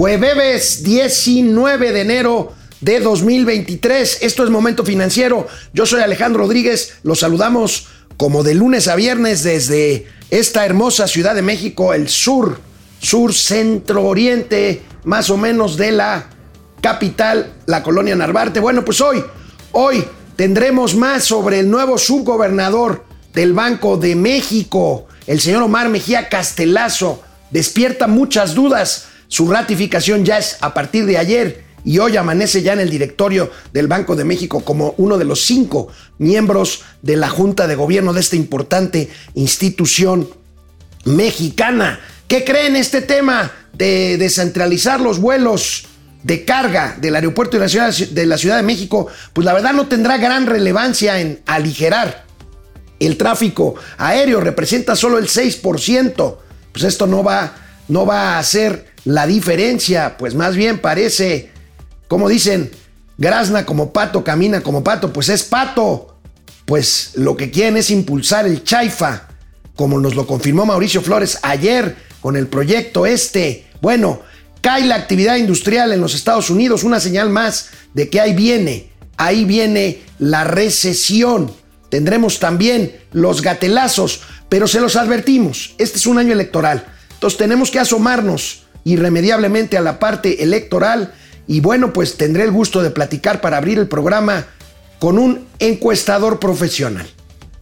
Jueves 19 de enero de 2023. Esto es Momento Financiero. Yo soy Alejandro Rodríguez. Los saludamos como de lunes a viernes desde esta hermosa Ciudad de México, el sur, sur centro oriente, más o menos de la capital, la colonia Narvarte. Bueno, pues hoy, hoy tendremos más sobre el nuevo subgobernador del Banco de México, el señor Omar Mejía Castelazo. Despierta muchas dudas. Su ratificación ya es a partir de ayer y hoy amanece ya en el directorio del Banco de México como uno de los cinco miembros de la Junta de Gobierno de esta importante institución mexicana. ¿Qué creen este tema de descentralizar los vuelos de carga del aeropuerto de la, ciudad, de la Ciudad de México? Pues la verdad no tendrá gran relevancia en aligerar el tráfico aéreo, representa solo el 6%. Pues esto no va, no va a hacer la diferencia, pues más bien parece como dicen, grazna como pato, camina como pato, pues es pato. Pues lo que quieren es impulsar el chaifa, como nos lo confirmó Mauricio Flores ayer con el proyecto este. Bueno, cae la actividad industrial en los Estados Unidos, una señal más de que ahí viene, ahí viene la recesión. Tendremos también los gatelazos, pero se los advertimos, este es un año electoral. Entonces tenemos que asomarnos irremediablemente a la parte electoral y bueno, pues tendré el gusto de platicar para abrir el programa con un encuestador profesional.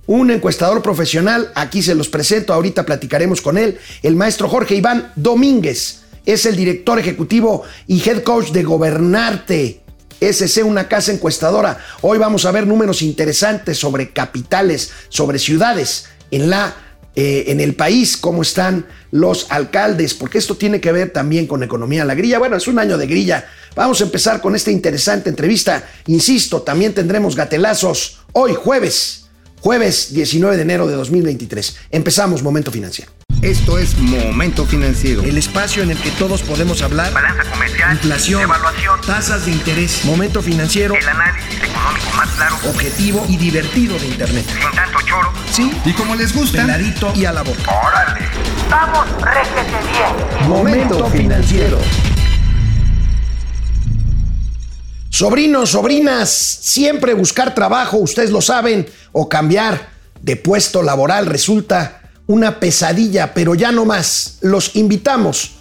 Un encuestador profesional, aquí se los presento, ahorita platicaremos con él, el maestro Jorge Iván Domínguez. Es el director ejecutivo y head coach de Gobernarte. SC, una casa encuestadora. Hoy vamos a ver números interesantes sobre capitales, sobre ciudades en la eh, en el país, cómo están los alcaldes, porque esto tiene que ver también con economía. La grilla, bueno, es un año de grilla. Vamos a empezar con esta interesante entrevista. Insisto, también tendremos gatelazos hoy jueves, jueves 19 de enero de 2023. Empezamos Momento Financiero. Esto es Momento Financiero. El espacio en el que todos podemos hablar. Balanza comercial. Inflación. Evaluación. Tasas de interés. Momento Financiero. El análisis económico más claro. Objetivo y divertido de Internet. Sin tanto choro. Sí. Y como les gusta. Peladito y a la boca. ¡Órale! ¡Vamos, réjete bien! Momento Financiero. Sobrinos, sobrinas, siempre buscar trabajo, ustedes lo saben, o cambiar de puesto laboral resulta una pesadilla, pero ya no más. Los invitamos,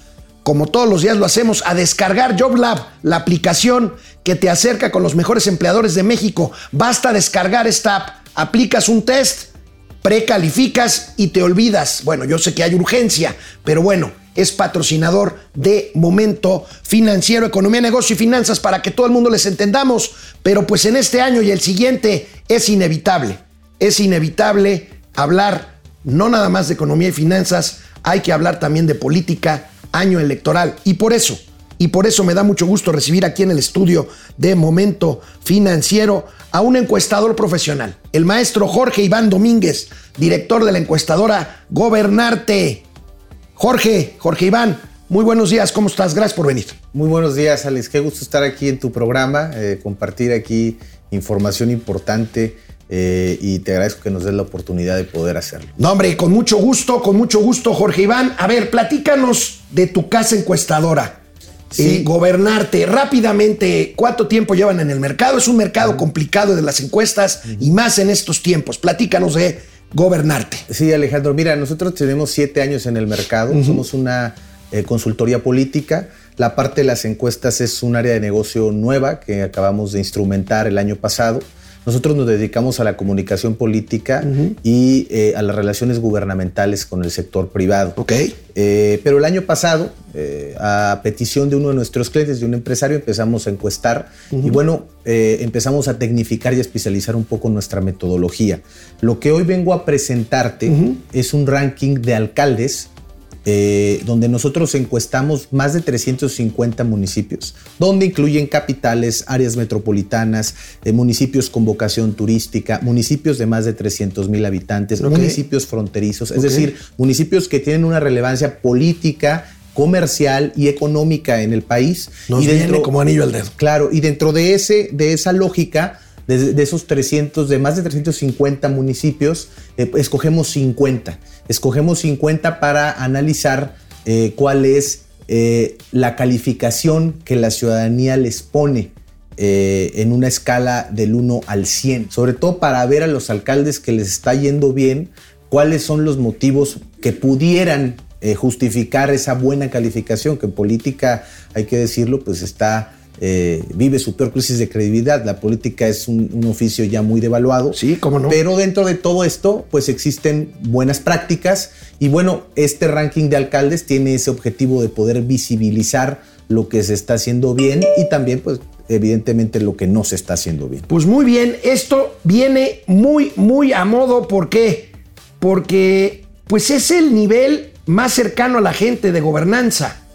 como todos los días lo hacemos, a descargar JobLab, la aplicación que te acerca con los mejores empleadores de México. Basta descargar esta app, aplicas un test, precalificas y te olvidas. Bueno, yo sé que hay urgencia, pero bueno, es patrocinador de Momento Financiero, Economía, Negocio y Finanzas para que todo el mundo les entendamos. Pero pues en este año y el siguiente es inevitable, es inevitable hablar no nada más de economía y finanzas, hay que hablar también de política, año electoral. Y por eso, y por eso me da mucho gusto recibir aquí en el estudio de Momento Financiero a un encuestador profesional, el maestro Jorge Iván Domínguez, director de la encuestadora Gobernarte. Jorge, Jorge Iván, muy buenos días, ¿cómo estás? Gracias por venir. Muy buenos días, Alex. Qué gusto estar aquí en tu programa, eh, compartir aquí información importante eh, y te agradezco que nos des la oportunidad de poder hacerlo. No, hombre, con mucho gusto, con mucho gusto, Jorge Iván. A ver, platícanos de tu casa encuestadora. Sí. Eh, gobernarte rápidamente, ¿cuánto tiempo llevan en el mercado? Es un mercado complicado de las encuestas y más en estos tiempos. Platícanos de gobernarte. Sí, Alejandro, mira, nosotros tenemos siete años en el mercado, somos una eh, consultoría política. La parte de las encuestas es un área de negocio nueva que acabamos de instrumentar el año pasado. Nosotros nos dedicamos a la comunicación política y eh, a las relaciones gubernamentales con el sector privado. Ok. Eh, pero el año pasado, eh, a petición de uno de nuestros clientes, de un empresario, empezamos a encuestar y bueno, empezamos a tecnificar y a especializar un poco nuestra metodología. Lo que hoy vengo a presentarte es un ranking de alcaldes eh, donde nosotros encuestamos más de 350 municipios, donde incluyen capitales, áreas metropolitanas, eh, municipios con vocación turística, municipios de más de 300 mil habitantes, municipios fronterizos, es decir, municipios que tienen una relevancia política, comercial y económica en el país. Nos y viene como anillo al dedo. Claro, y dentro de, ese, de esa lógica, de, esos 300, de más de 350 municipios, eh, escogemos 50. Escogemos 50 para analizar eh, cuál es eh, la calificación que la ciudadanía les pone en una escala del 1 al 100, sobre todo para ver a los alcaldes que les está yendo bien, cuáles son los motivos que pudieran justificar esa buena calificación, que en política, hay que decirlo, pues está eh, vive su peor crisis de credibilidad. La política es un, un, oficio ya muy devaluado. Sí, cómo no. Pero dentro de todo esto, pues existen buenas prácticas y bueno, este ranking de alcaldes tiene ese objetivo de poder visibilizar lo que se está haciendo bien y también, pues, evidentemente lo que no se está haciendo bien. Pues muy bien, esto viene muy, muy a modo. ¿Por qué? Porque, pues, es el nivel más cercano a la gente de gobernanza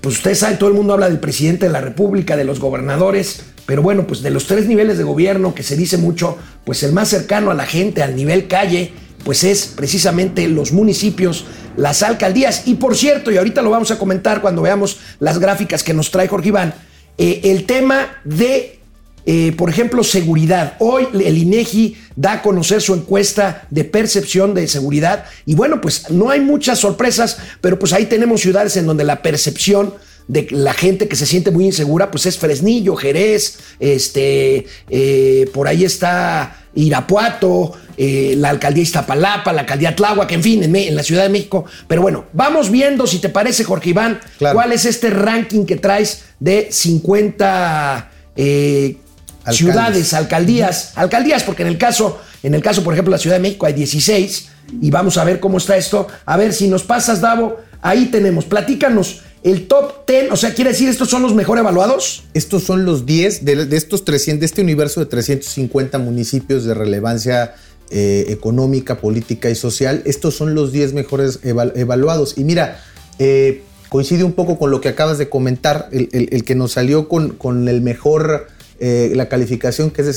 pues ustedes saben, todo el mundo habla del presidente de la República, de los gobernadores, pero bueno, pues de los tres niveles de gobierno que se dice mucho, pues el más cercano a la gente, al nivel calle, pues es precisamente los municipios, las alcaldías. Y por cierto, y ahorita lo vamos a comentar cuando veamos las gráficas que nos trae Jorge Iván, eh, el tema de eh, por ejemplo, seguridad. Hoy el INEGI da a conocer su encuesta de percepción de seguridad y bueno, pues no hay muchas sorpresas, pero pues ahí tenemos ciudades en donde la percepción de la gente que se siente muy insegura, pues es Fresnillo, Jerez, este, eh, por ahí está Irapuato, eh, la alcaldía Iztapalapa, la alcaldía Tláhuac, en fin, en, la Ciudad de México. Pero bueno, vamos viendo, si te parece, Jorge Iván, Claro. cuál es este ranking que traes de 50 eh, Alcaldes. ciudades, alcaldías, alcaldías, porque en el caso, en el caso, por ejemplo, la Ciudad de México hay 16 y vamos a ver cómo está esto. A ver si nos pasas, Davo, ahí tenemos, platícanos el top 10, o sea, quiere decir estos son los mejor evaluados. Estos son los 10 de, de estos 300, de este universo de 350 municipios de relevancia eh, económica, política y social. Estos son los 10 mejores eval- evaluados. Y mira, eh, coincide un poco con lo que acabas de comentar, el, el- el que nos salió con, con el mejor, eh, la calificación que es de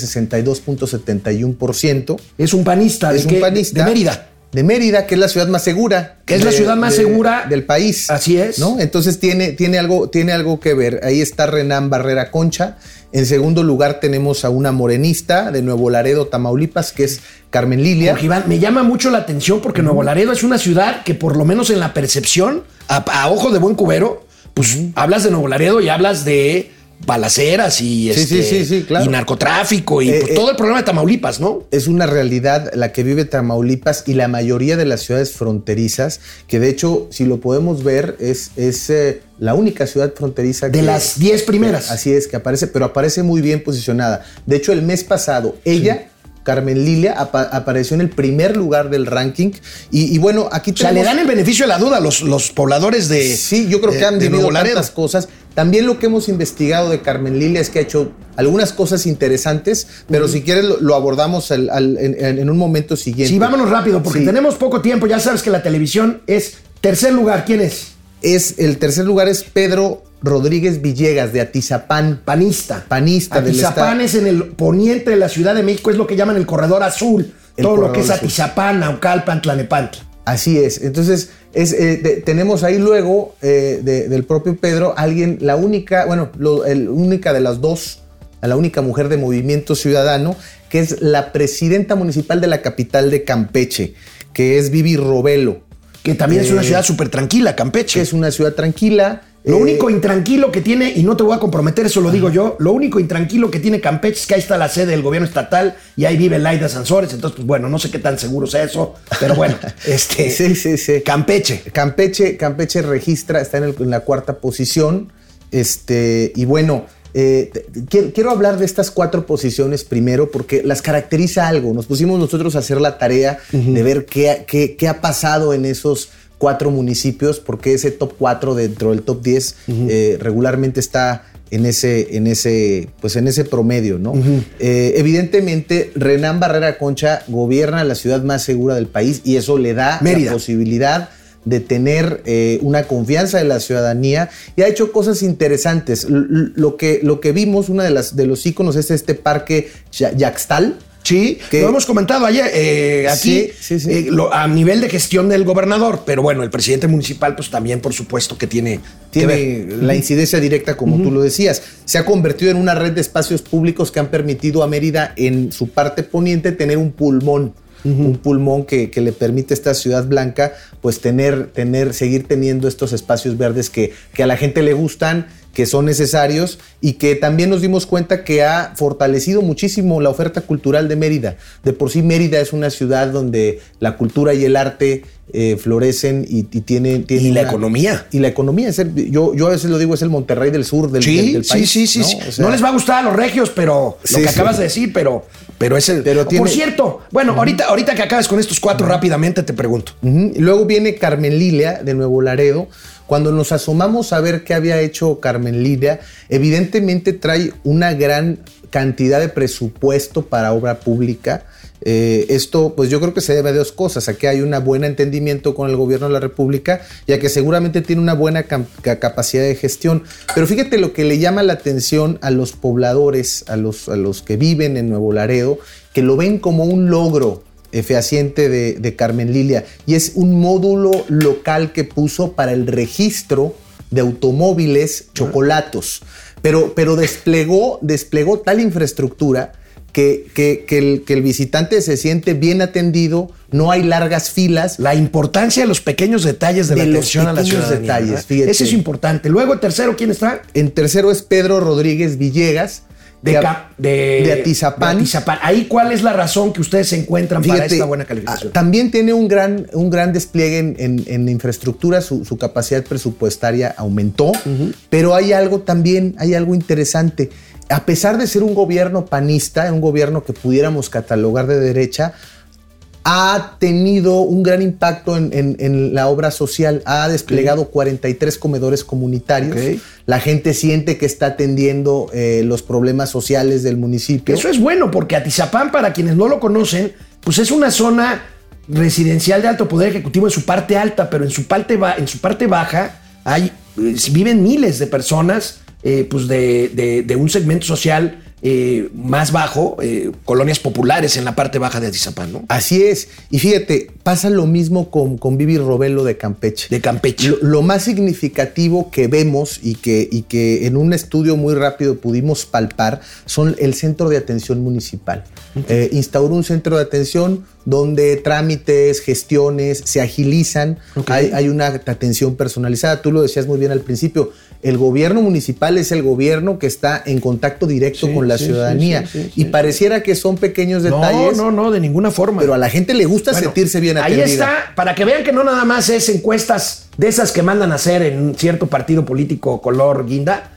62.71%. Es un panista, Es de, un panista. de Mérida. De Mérida, que es la ciudad más segura. Que es la ciudad más de- segura. del país. Así es. ¿no? Entonces tiene, tiene, algo, tiene algo que ver. Ahí está Renan Barrera Concha. En segundo lugar tenemos a una morenista de Nuevo Laredo, Tamaulipas, que es Carmen Lilia. Iván, me llama mucho la atención porque Nuevo Laredo es una ciudad que por lo menos en la percepción, a, a ojo de buen cubero, pues hablas de Nuevo Laredo y hablas de balaceras y, este, sí, sí, sí, claro. y narcotráfico y Eh, pues, eh, todo el problema de Tamaulipas, ¿no? Es una realidad la que vive Tamaulipas y la mayoría de las ciudades fronterizas, que de hecho, si lo podemos ver, es, es eh, la única ciudad fronteriza De que- las 10 primeras. Así es, que aparece, pero aparece muy bien posicionada. De hecho, el mes pasado, ella, Carmen Lilia, apa- apareció en el primer lugar del ranking. Y, y bueno, aquí O sea, le dan el beneficio de la duda a los, los pobladores de. Sí, yo creo que han vivido tantas cosas. También lo que hemos investigado de Carmen Lilia es que ha hecho algunas cosas interesantes, pero si quieres lo, lo abordamos al- al- en, en- en un momento siguiente. Sí, vámonos rápido porque Sí. tenemos poco tiempo. Ya sabes que la televisión es tercer lugar. ¿Quién es? Es, el tercer lugar es Pedro Rodríguez Villegas de Atizapán. Panista. Panista Atizapán es en el poniente de la Ciudad de México, es lo que llaman el corredor azul. El todo lo que es. Atizapán, Naucalpan, Tlanepantla. Así es. Entonces, es, eh, de- tenemos ahí luego eh, de- del propio Pedro alguien, la única, bueno, lo- el única de las dos, la única mujer de Movimiento Ciudadano, que es la presidenta municipal de la capital de Campeche, que es Vivi Robelo, Que también es una Eh, ciudad súper tranquila, Campeche. que es una ciudad tranquila. Lo Eh, único intranquilo que tiene, y no te voy a comprometer, eso lo digo yo, lo único intranquilo que tiene Campeche es que ahí está la sede del gobierno estatal y ahí vive Laida Sansores. Entonces, pues bueno, no sé qué tan seguro sea eso, pero bueno, este. Sí, sí, sí. Campeche. Campeche, Campeche registra, está en, el- en la cuarta posición. Este, y bueno, eh, quiero, quiero hablar de estas cuatro posiciones primero porque las caracteriza algo. Nos pusimos nosotros a hacer la tarea de ver qué- qué ha pasado en esos cuatro municipios, porque ese top 4 dentro del top 10 eh, regularmente está en ese, en ese, pues en ese promedio, ¿no? Eh, evidentemente, Renan Barrera Concha gobierna la ciudad más segura del país y eso le da Mérida. la posibilidad de tener eh, una confianza de la ciudadanía y ha hecho cosas interesantes. L- lo, que, lo que vimos, uno de, las, de los íconos es este parque Ya- Yaxtal. Sí, Que- lo hemos comentado ayer eh, aquí Sí, sí, sí. eh, lo- a nivel de gestión del gobernador, pero bueno, el presidente municipal pues también por supuesto que tiene, que ver. Tiene la incidencia directa, como tú lo decías. Se ha convertido en una red de espacios públicos que han permitido a Mérida, en su parte poniente, tener un pulmón. un pulmón que, que, le permite a esta ciudad blanca pues tener, tener, seguir teniendo estos espacios verdes que, que a la gente le gustan que son necesarios y que también nos dimos cuenta que ha fortalecido muchísimo la oferta cultural de Mérida. De por sí Mérida es una ciudad donde la cultura y el arte eh, florecen y, y tiene, Y la economía. Y la economía. Es el- yo, yo a veces lo digo, es el Monterrey del sur del, Sí, del- país. sí, sí, ¿no? sí. O sea, no les va a gustar a los regios, pero Sí, lo que sí. acabas de decir, pero, pero es el. Pero tiene- Por cierto, bueno, ahorita, ahorita que acabes con estos cuatro rápidamente te pregunto. Luego viene Carmen Lilia de Nuevo Laredo. Cuando nos asomamos a ver qué había hecho Carmen Lilia, evidentemente trae una gran cantidad de presupuesto para obra pública. Eh, esto, pues yo creo que se debe a dos cosas, a que hay un buen entendimiento con el gobierno de la República y a que seguramente tiene una buena capacidad de gestión. Pero fíjate lo que le llama la atención a los pobladores, a los, a los que viven en Nuevo Laredo, que lo ven como un logro fehaciente de, de Carmen Lilia y es un módulo local que puso para el registro de automóviles chocolatos, pero, pero desplegó, desplegó tal infraestructura que, que- que el, que el visitante se siente bien atendido, no hay largas filas. La importancia de los pequeños detalles de, De la los atención a la pequeños ciudadanía. detalles. Ese es importante. Luego, el tercero, ¿quién está? En tercero es Pedro Rodríguez Villegas. De, de, de Atizapán. de Atizapán. Ahí, ¿cuál es la razón que ustedes se encuentran para esta buena calificación? ah, También tiene un gran, un gran despliegue en, en- en infraestructura, su, su capacidad presupuestaria aumentó, pero hay algo también, hay algo interesante. A pesar de ser un gobierno panista, un gobierno que pudiéramos catalogar de derecha, ha tenido un gran impacto en, en- en la obra social, ha desplegado 43 comedores comunitarios, la gente siente que está atendiendo eh, los problemas sociales del municipio. Eso es bueno porque Atizapán, para quienes no lo conocen, pues es una zona residencial de alto poder ejecutivo en su parte alta, pero en su parte, en su parte baja hay, eh, viven miles de personas eh, pues de, de- de un segmento social eh, más bajo, eh, colonias populares en la parte baja de Atizapán, ¿no? Así es. Y fíjate, pasa lo mismo con, con Vivi Robelo de Campeche. De Campeche. Lo, lo más significativo que vemos y que, y que en un estudio muy rápido pudimos palpar son el centro de atención municipal. Eh, instauró un centro de atención donde trámites, gestiones se agilizan, hay, hay una atención personalizada. Tú lo decías muy bien al principio, el gobierno municipal es el gobierno que está en contacto directo Sí, con la sí, ciudadanía sí, y pareciera que son pequeños detalles. No, no, no, de ninguna forma. Pero a la gente le gusta Bueno, sentirse bien Ahí atendida. está, para que vean que no nada más es encuestas de esas que mandan a hacer en un cierto partido político color guinda.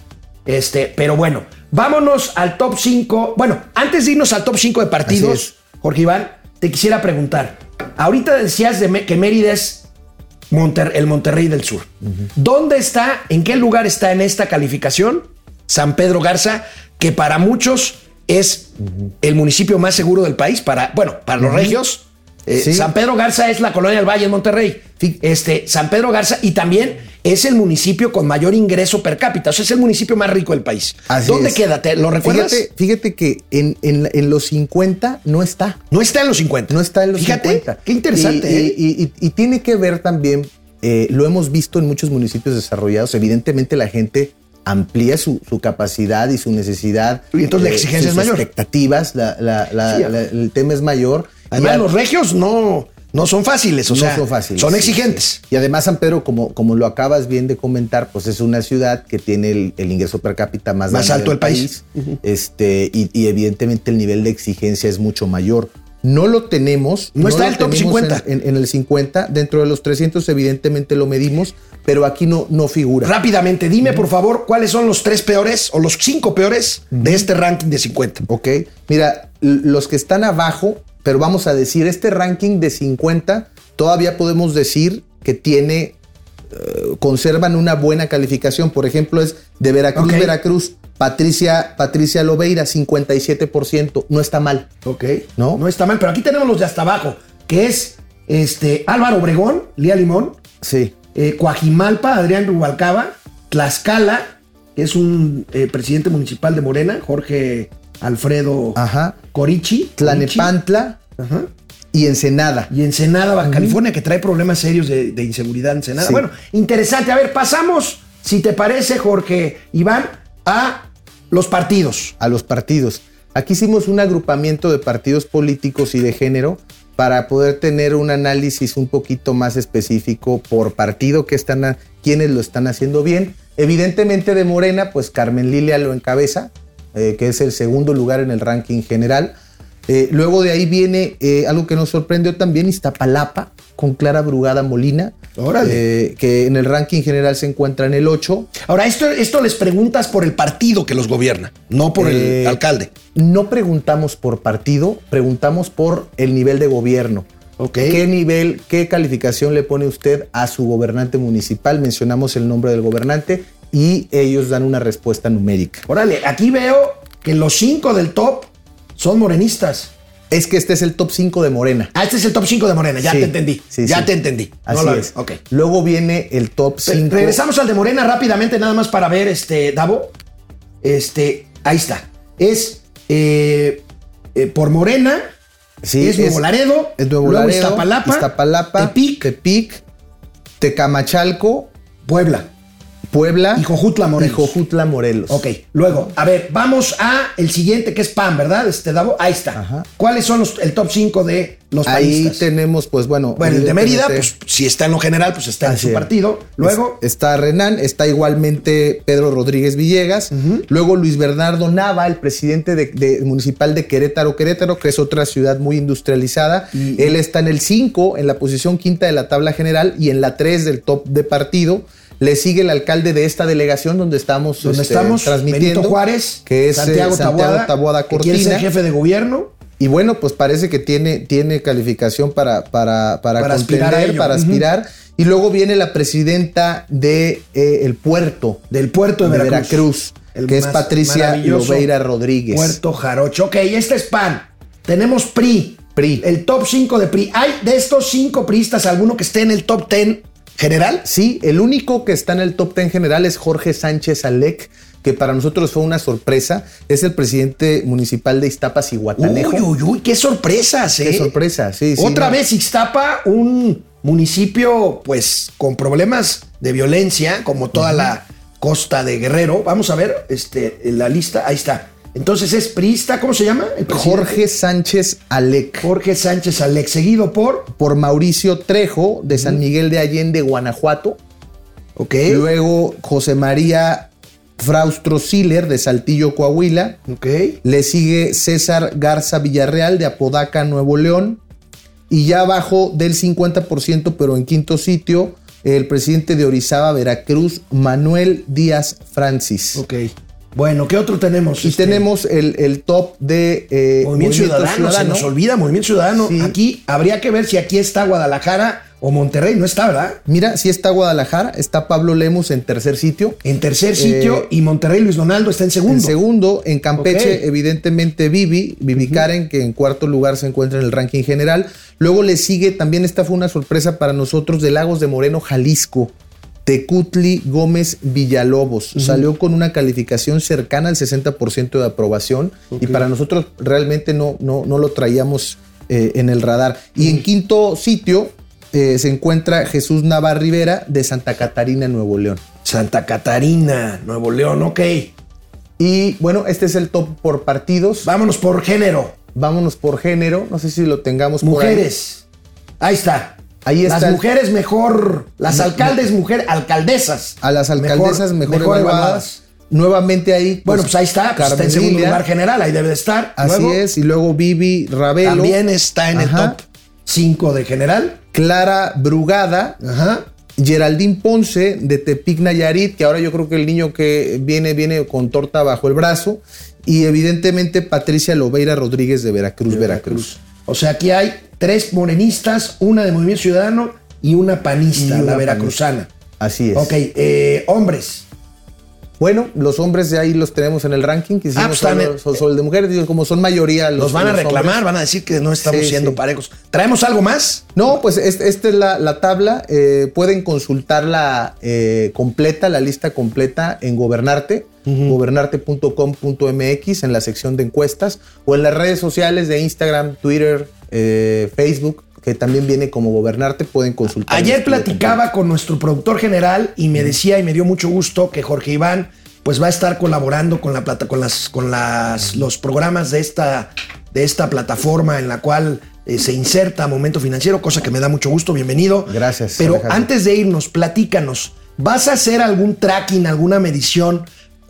Este, pero bueno, vámonos al top 5. Bueno, antes de irnos al top 5 de partidos. Jorge Iván, te quisiera preguntar. Ahorita decías de que Mérida es Monter- el Monterrey del Sur. ¿Dónde está, en qué lugar está en esta calificación San Pedro Garza, que para muchos es el municipio más seguro del país? Para, bueno, para los regios, eh, Sí. San Pedro Garza es la colonia del Valle en Monterrey. Este, San Pedro Garza y también es el municipio con mayor ingreso per cápita. O sea, es el municipio más rico del país. Así ¿Dónde es. queda? ¿Te- ¿Lo recuerdas? Fíjate, fíjate que en, en- en los 50 no está. no está en los 50. No está en los Fíjate, 50. Qué interesante. Y, ¿eh? y- y- y tiene que ver también, eh, lo hemos visto en muchos municipios desarrollados, evidentemente la gente amplía su, su capacidad y su necesidad. Y entonces la eh, exigencia sus es mayor. expectativas, la- la- la- Sí, la- el tema es mayor. Además, los regios no, no son fáciles. O no sea, son fáciles. Son exigentes. sí. Y además San Pedro, como, como lo acabas bien de comentar, pues es una ciudad que tiene el, el ingreso per cápita más, alto del país. este, y, y evidentemente el nivel de exigencia es mucho mayor. No lo tenemos. No está en el top tenemos 50. En, en- en el 50. Dentro de los 300 evidentemente lo medimos, pero aquí no, no figura. Rápidamente, dime por favor cuáles son los tres peores o los cinco peores de este ranking de 50. Ok. Mira, los que están abajo, pero vamos a decir, este ranking de 50, todavía podemos decir que tiene, eh, conservan una buena calificación. Por ejemplo, es de Veracruz. Veracruz, Patricia, Patricia Lobeira, 57%. No está mal. Ok. ¿No? No está mal, pero aquí tenemos los de hasta abajo, que es este, Álvaro Obregón, Lía Limón, Sí. eh, Coajimalpa, Adrián Rubalcaba, Tlaxcala, que es un eh, presidente municipal de Morena, Jorge Alfredo Ajá. Corichi. Tlanepantla. Ajá. y Ensenada. Y Ensenada, Baja California, que trae problemas serios de, de inseguridad en Ensenada. Sí. Bueno, interesante. A ver, pasamos, si te parece, Jorge Iván, a los partidos. a los partidos. Aquí hicimos un agrupamiento de partidos políticos y de género para poder tener un análisis un poquito más específico por partido que están a, quienes lo están haciendo bien. Evidentemente de Morena, pues Carmen Lilia lo encabeza, eh, que es el segundo lugar en el ranking general. Eh, luego de ahí viene eh, algo que nos sorprendió también, Iztapalapa, con Clara Brugada Molina, Órale. que en el ranking general se encuentra en el 8. Ahora, esto, esto les preguntas por el partido que los gobierna, no por el alcalde. No preguntamos por partido, preguntamos por el nivel de gobierno. ¿Qué nivel, qué calificación le pone usted a su gobernante municipal? Mencionamos el nombre del gobernante y ellos dan una respuesta numérica. Órale, aquí veo que los cinco del top son morenistas. Es que este es el top 5 de Morena. Ah, este es el top 5 de Morena, ya Sí, te entendí. sí, ya sí. te entendí. No Así lo- es. Luego viene el top Re- 5. Regresamos al de Morena rápidamente, nada más para ver, este, Davo. Este, ahí está. Es eh, eh, por Morena, Sí, es Nuevo Laredo, es Nuevo luego Laredo, Iztapalapa, Iztapalapa, Tepic, Tepic, Tecamachalco, Puebla Puebla y Jojutla, Morelos. y Jojutla, Morelos. Ok, luego, a ver, vamos a el siguiente que es PAN, ¿verdad? Este, Davo, ahí está. Ajá. ¿Cuáles son los, el top 5 de los Ahí panistas? tenemos, pues bueno. Bueno, el de Mérida, pues si está en lo general, pues está en su es. partido. Luego, Es- está Renan, está igualmente Pedro Rodríguez Villegas, luego Luis Bernardo Nava, el presidente de, de- municipal de Querétaro, Querétaro, que es otra ciudad muy industrializada. Él está en el 5, en la posición quinta de la tabla general y en la 3 del top de partido. Le sigue el alcalde de esta delegación donde estamos, donde este, estamos, transmitiendo. Benito Juárez, que es eh, Santiago, Taboada, Taboada que quiere ser Cortina. jefe de gobierno. Y bueno, pues parece que tiene, tiene calificación para, para, para, Para aspirar ello. para aspirar. Y luego viene la presidenta de eh, el puerto Del puerto de de Veracruz. Veracruz, El que es Patricia Lobeira Rodríguez. Puerto Jarocho. Ok, este es PAN. Tenemos PRI. PRI. El top 5 de PRI. ¿Hay de estos cinco priistas alguno que esté en el top 10 general? Sí, el único que está en el top 10 general es Jorge Sánchez Alec, que para nosotros fue una sorpresa. Es el presidente municipal de Iztapas y Guatanejo. Uy, uy, uy, qué sorpresas, ¿eh? Qué sorpresa, sí, sí. Otra no. vez Ixtapa, un municipio pues con problemas de violencia, como toda la costa de Guerrero. Vamos a ver este, la lista, ahí está. Entonces es priista, ¿cómo se llama? El? Jorge Sánchez Alec. Jorge Sánchez Alex, seguido por, Por Mauricio Trejo, de San Miguel de Allende, Guanajuato. ok, Luego José María Fraustro Siller de Saltillo, Coahuila. ok, Le sigue César Garza Villarreal de Apodaca, Nuevo León. Y ya abajo del 50%, pero en quinto sitio, el presidente de Orizaba, Veracruz, Manuel Díaz Francis. ok. Bueno, ¿qué otro tenemos? Y Este, tenemos el, el top de eh, Movimiento, Ciudadano, se nos olvida Movimiento Ciudadano. Sí. Aquí habría que ver si aquí está Guadalajara o Monterrey, no está, ¿verdad? Mira, sí está Guadalajara, está Pablo Lemos en tercer sitio. En tercer sitio Eh, y Monterrey Luis Donaldo está en segundo. En segundo, en Campeche, evidentemente Vivi, Vivi Karen, que en cuarto lugar se encuentra en el ranking general. Luego le sigue, también esta fue una sorpresa para nosotros, de Lagos de Moreno, Jalisco. Tecutli Gómez Villalobos. Salió con una calificación cercana al 60% de aprobación y para nosotros realmente no, no, no lo traíamos eh, en el radar. Y en quinto sitio eh, se encuentra Jesús Navarra Rivera de Santa Catarina, Nuevo León. Santa Catarina, Nuevo León, ok. Y bueno, este es el top por partidos. Vámonos por género. Vámonos por género. No sé si lo tengamos por ahí. Mujeres. Ahí está. Ahí está Las mujeres mejor, las alcaldes mujeres, alcaldesas. A las alcaldesas mejor, mejor evaluadas. evaluadas. Nuevamente ahí. Bueno, pues ahí está, pues está en segundo lugar general, ahí debe de estar. Así Luego, es. Y luego Vivi Ravelo. También está en Ajá. el top 5 de general. Clara Brugada. Ajá. Geraldine Ponce de Tepic Nayarit, que ahora yo creo que el niño que viene, viene con torta bajo el brazo. Y evidentemente Patricia Lobeira Rodríguez de Veracruz, Veracruz. O sea, aquí hay tres morenistas, una de Movimiento Ciudadano y una panista, Y una la veracruzana. Así es. Ok, eh, hombres. Bueno, los hombres de ahí los tenemos en el ranking. Que hicimos Ah, pues, solo el de mujeres, digo, como son mayoría los Los van a reclamar, hombres. van a decir que no estamos Sí, siendo sí. parejos. ¿Traemos algo más? No, pues es- esta es la, la tabla. eh, pueden consultarla eh, completa, la lista completa en Gobernarte, gobernarte.com.mx en la sección de encuestas o en las redes sociales de Instagram, Twitter, eh, Facebook, que también viene como Gobernarte, pueden consultar. Ayer estudio platicaba con nuestro productor general y me decía y me dio mucho gusto que Jorge Iván pues va a estar colaborando con la plata, con las con las los programas de esta de esta plataforma en la cual eh, se inserta Momento Financiero, cosa que me da mucho gusto, bienvenido. Gracias, Pero Alejandro. antes de irnos, platícanos, ¿vas a hacer algún tracking, alguna medición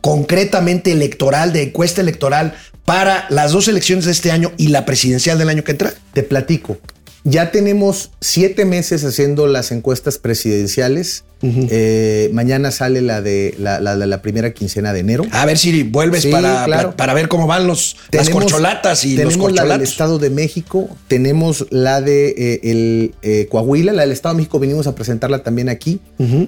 concretamente electoral, de encuesta electoral, para las dos elecciones de este año y la presidencial del año que entra? Te platico. Ya tenemos siete meses haciendo las encuestas presidenciales. Eh, mañana sale la de la, la de la primera quincena de enero. A ver si vuelves Sí, para, claro. para, para ver cómo van los, las Tenemos- corcholatas y los tenemos la del corcholatos. Estado de México, tenemos la de eh, el, eh, Coahuila, la del Estado de México, venimos a presentarla también aquí.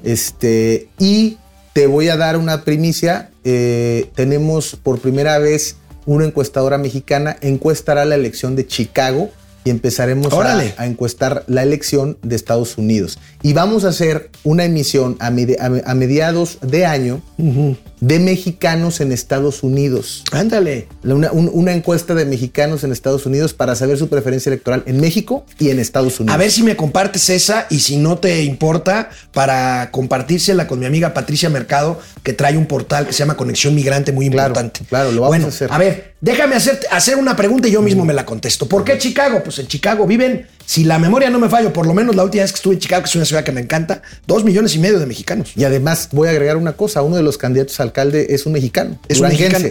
Este, y te voy a dar una primicia. eh, tenemos por primera vez una encuestadora mexicana, encuestará la elección de Chicago y empezaremos a, encuestar la elección de Estados Unidos. Y vamos a hacer una emisión a, medi- a- a mediados de año de mexicanos en Estados Unidos. Ándale. Una, un- una encuesta de mexicanos en Estados Unidos para saber su preferencia electoral en México y en Estados Unidos. A ver si me compartes esa y si no te importa, para compartírsela con mi amiga Patricia Mercado, que trae un portal que se llama Conexión Migrante, muy importante. claro, lo vamos bueno, a hacer. ver, déjame hacer, hacer una pregunta y yo mismo me la contesto. ¿Por qué Chicago? Pues en Chicago viven, si la memoria no me fallo, por lo menos la última vez que estuve en Chicago, que es una ciudad que me encanta, dos millones y medio de mexicanos. Y además voy a agregar una cosa, uno de los candidatos a alcalde es un mexicano, Es un mexicano.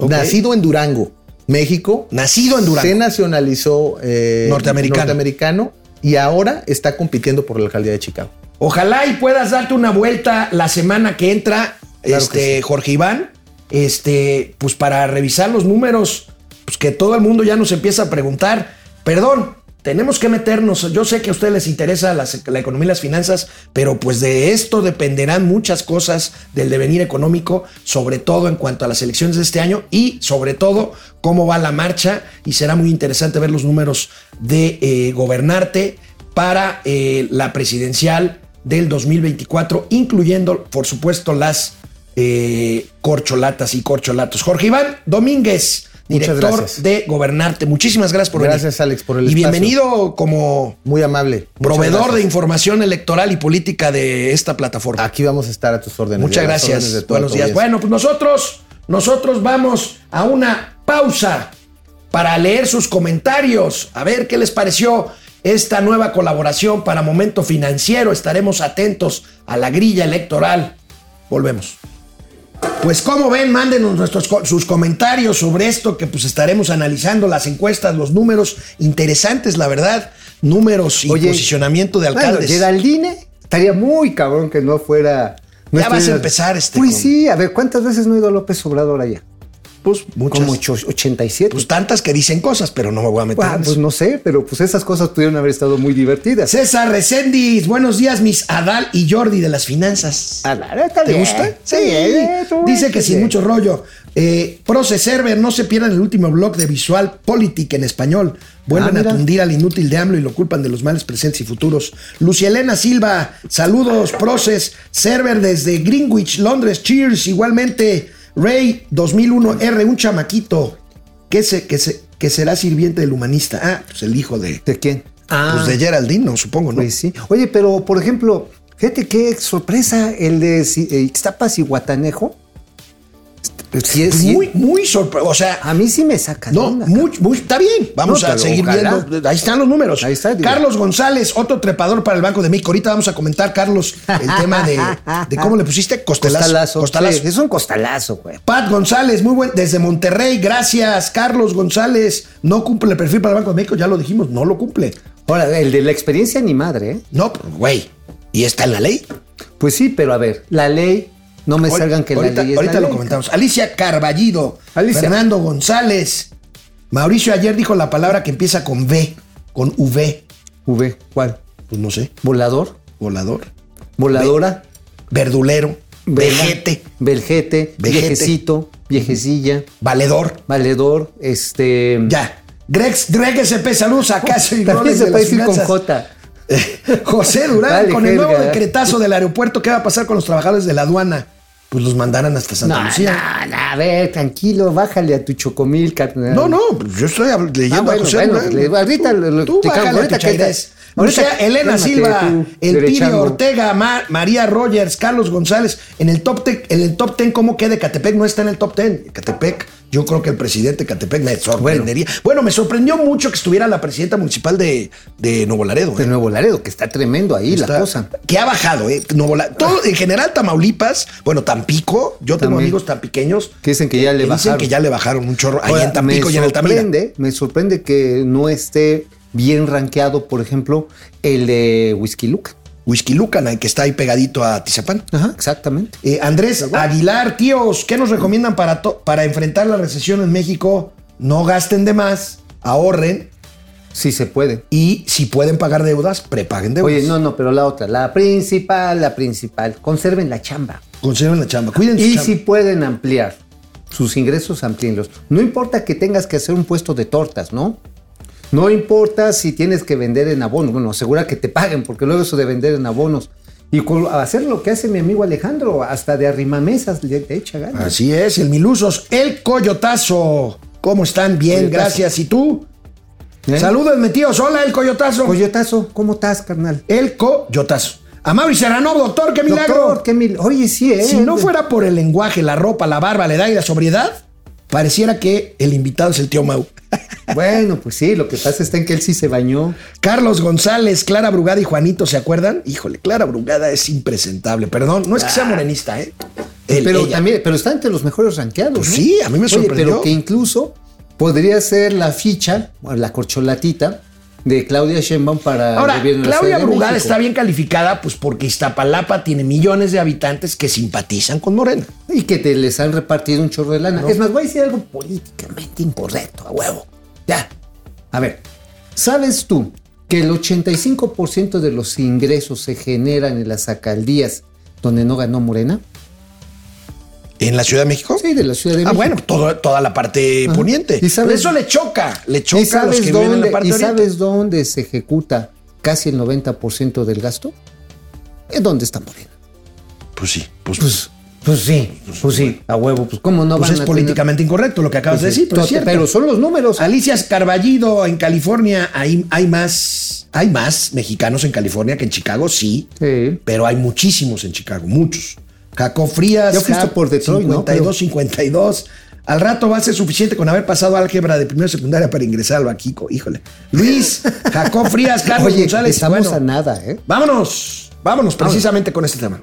Nacido en Durango, México. Nacido en Durango. Se nacionalizó eh, Norteamericano. norteamericano y ahora está compitiendo por la alcaldía de Chicago. Ojalá y puedas darte una vuelta la semana que entra, Claro este, que sí. Jorge Iván, este, pues para revisar los números, pues que todo el mundo ya nos empieza a preguntar. Perdón, tenemos que meternos. Yo sé que a ustedes les interesa la economía y las finanzas, pero pues de esto dependerán muchas cosas del devenir económico, sobre todo en cuanto a las elecciones de este año y sobre todo cómo va la marcha. Y será muy interesante ver los números de eh, gobernarte para eh, la presidencial del 2024, incluyendo, por supuesto, las eh, corcholatas y corcholatos. Jorge Iván Domínguez, director gracias. de Gobernarte. Muchísimas gracias por Gracias, venir. Alex, por el Y espacio. bienvenido como Muy amable. Muchas proveedor gracias. de información electoral y política de esta plataforma. Aquí vamos a estar a tus órdenes. Muchas órdenes gracias. Buenos días. Bueno, pues nosotros, nosotros vamos a una pausa para leer sus comentarios, a ver qué les pareció esta nueva colaboración para Momento Financiero. Estaremos atentos a la grilla electoral. Volvemos. Pues como ven, mándenos nuestros, sus comentarios sobre esto que pues estaremos analizando, las encuestas, los números, interesantes la verdad, números y Oye, posicionamiento de Bueno, alcaldes. Geraldine estaría muy cabrón que no fuera. no Ya vas a empezar, este, Pues con- sí, a ver, ¿cuántas veces no ha ido López Obrador allá? Pues muchas. Como ocho- 87. Pues tantas que dicen cosas, pero no me voy a meter Ah, en pues no sé, pero pues esas cosas pudieron haber estado muy divertidas. César Recendis, buenos días, mis Adal y Jordi de las finanzas. Ah, neta, ¿Te bien. gusta? Sí. bien, tú, Dice que sin bien. mucho rollo. Eh, Proce Server, no se pierdan el último blog de Visual Politic en español. Vuelven Ah, a tundir al inútil de AMLO y lo culpan de los males presentes y futuros. Lucia Elena Silva, saludos, Proces. Server desde Greenwich, Londres. Cheers. Igualmente, Ray 2001R, un chamaquito que, se, que, se, que será sirviente del humanista. Ah, pues el hijo de, ¿De quién? pues de Geraldine, no, supongo, ¿no? Pues sí. Oye, pero por ejemplo, fíjate qué sorpresa el de Si- eh, Ixtapas y Guatanejo. Sí, Pues sí. muy, muy sorprendente. O sea, A mí sí me saca. No, onda, muy, muy- está bien. Vamos No, a seguir ojalá. viendo. Ahí están los números. Ahí está. Carlos González, otro trepador para el Banco de México. Ahorita vamos a comentar, Carlos, el tema de, de cómo le pusiste costelazo. Costalazo. Costalazo. Sí, es un costalazo, güey. Pat González, muy buen, desde Monterrey, gracias. Carlos González, no cumple el perfil para el Banco de México, ya lo dijimos, no lo cumple. Ahora, el de la experiencia ni madre, ¿eh? No, güey. ¿Y está en la ley? Pues sí, pero a ver, la ley, no me salgan que ahorita, la ley es ahorita la lo ley. comentamos. Alicia Carballido, Alicia. Fernando González. Mauricio ayer dijo la palabra que empieza con V, con V. V, ¿cuál? Pues no sé, Volador, volador. voladora, verdulero, vejete, Vejete. viejecito, viejecilla, valedor. valedor, este. Ya. Greg, Greg SP, saludos a Caso y También se de puede decir con. J. José Durán, con el jerga. nuevo decretazo del aeropuerto, ¿qué va a pasar con los trabajadores de la aduana? Pues los mandaran hasta Santa No, Lucía. no, no, a ver, tranquilo, bájale a tu chocomil, carnal. No, no, yo estoy leyendo Ah, bueno, a José bueno, Durán. le- ahorita Tú- lo- tú bájale a ahorita tu que Ahorita, Ahorita, Elena Silva, El. Ortega, Ma- María Rogers, Carlos González. En el top ten, en el top ten, ¿cómo queda Catepec? No está en el top ten. Catepec, yo creo que el presidente de Catepec me sorprendería. Bueno, me sorprendió mucho que estuviera la presidenta municipal de, de Nuevo Laredo. De ¿eh? Nuevo Laredo, que está tremendo ahí Está- la cosa. Que ha bajado, ¿eh? Nuevo La- todo, en general, Tamaulipas, bueno, Tampico, yo tengo amigos tampiqueños Que dicen que ya le dicen bajaron. que ya le bajaron un chorro ahí en Tampico y en sorprende, me sorprende que no esté bien rankeado, por ejemplo, el de Whisky Luca. Whisky Lucan, que está ahí pegadito a Tizapán. Ajá, exactamente. Eh, Andrés Aguilar, tíos, ¿qué nos recomiendan para, para enfrentar la recesión en México? No gasten de más, ahorren Sí se puede. y si pueden pagar deudas, prepaguen deudas. Oye, no, no, pero la otra, la principal, la principal, conserven la chamba. Conserven la chamba, cuiden Y chamba. si pueden ampliar sus ingresos, amplíenlos. No importa que tengas que hacer un puesto de tortas, ¿no? No importa si tienes que vender en abonos. Bueno, asegura que te paguen, porque luego eso de vender en abonos. Y hacer lo que hace mi amigo Alejandro, hasta de arrimamesas le, echa ganas. Así es, el Milusos, el Coyotazo. ¿Cómo están? Bien, Coyotazo. gracias. ¿Y tú? ¿Eh? Salúdenme, tíos. Hola, el Coyotazo. Coyotazo, ¿cómo estás, carnal? el Coyotazo. A Mauri Serrano, doctor, qué milagro. Doctor, qué mil... Oye, sí, ¿eh? Si no fuera por el lenguaje, la ropa, la barba, la edad y la sobriedad, pareciera que el invitado es el tío Mau. Bueno, pues sí, lo que pasa está en que él sí se bañó. Carlos González, Clara Brugada y Juanito, ¿se acuerdan? Híjole, Clara Brugada es impresentable. Perdón, no es que sea morenista, ¿eh? Él, pero ella. también, pero está entre los mejores rankeados. Pues ¿no? sí, a mí me Oye, sorprendió. pero que incluso podría ser la ficha, la corcholatita de Claudia Sheinbaum para el Ahora, la Claudia Brugada está bien calificada, pues porque Iztapalapa tiene millones de habitantes que simpatizan con Morena. Y que te les han repartido un chorro de lana. Es más, voy a decir algo políticamente incorrecto, a huevo. Ya. A ver, ¿sabes tú que el 85% de los ingresos se generan en las alcaldías donde no ganó Morena? ¿En la Ciudad de México? Sí, de la Ciudad de Ah, México. bueno, todo- toda la parte poniente. ¿Y sabes- eso le choca, le ¿Y choca a los que viven en la dónde, parte ¿y oriente. sabes dónde se ejecuta casi el 90% del gasto? ¿En dónde está Morena? Pues sí, pues, Pues, pues sí, pues sí, a huevo. Pues cómo no pues van es a políticamente incorrecto lo que acabas de decir, pero es cierto. Pero son los números. Alicia Carballido en California, hay, hay más, hay más mexicanos en California que en Chicago, sí, Sí. pero hay muchísimos en Chicago, muchos. Jaco Frías, Ya fuiste por Detroit, ¿no? 52, 52. Al rato va a ser suficiente con haber pasado álgebra de primera y secundaria para ingresar al Baquico. Híjole. Luis, Jacob Frías, Carlos Oye, González. estamos bueno, a nada, ¿eh? Vámonos, vámonos precisamente con este tema.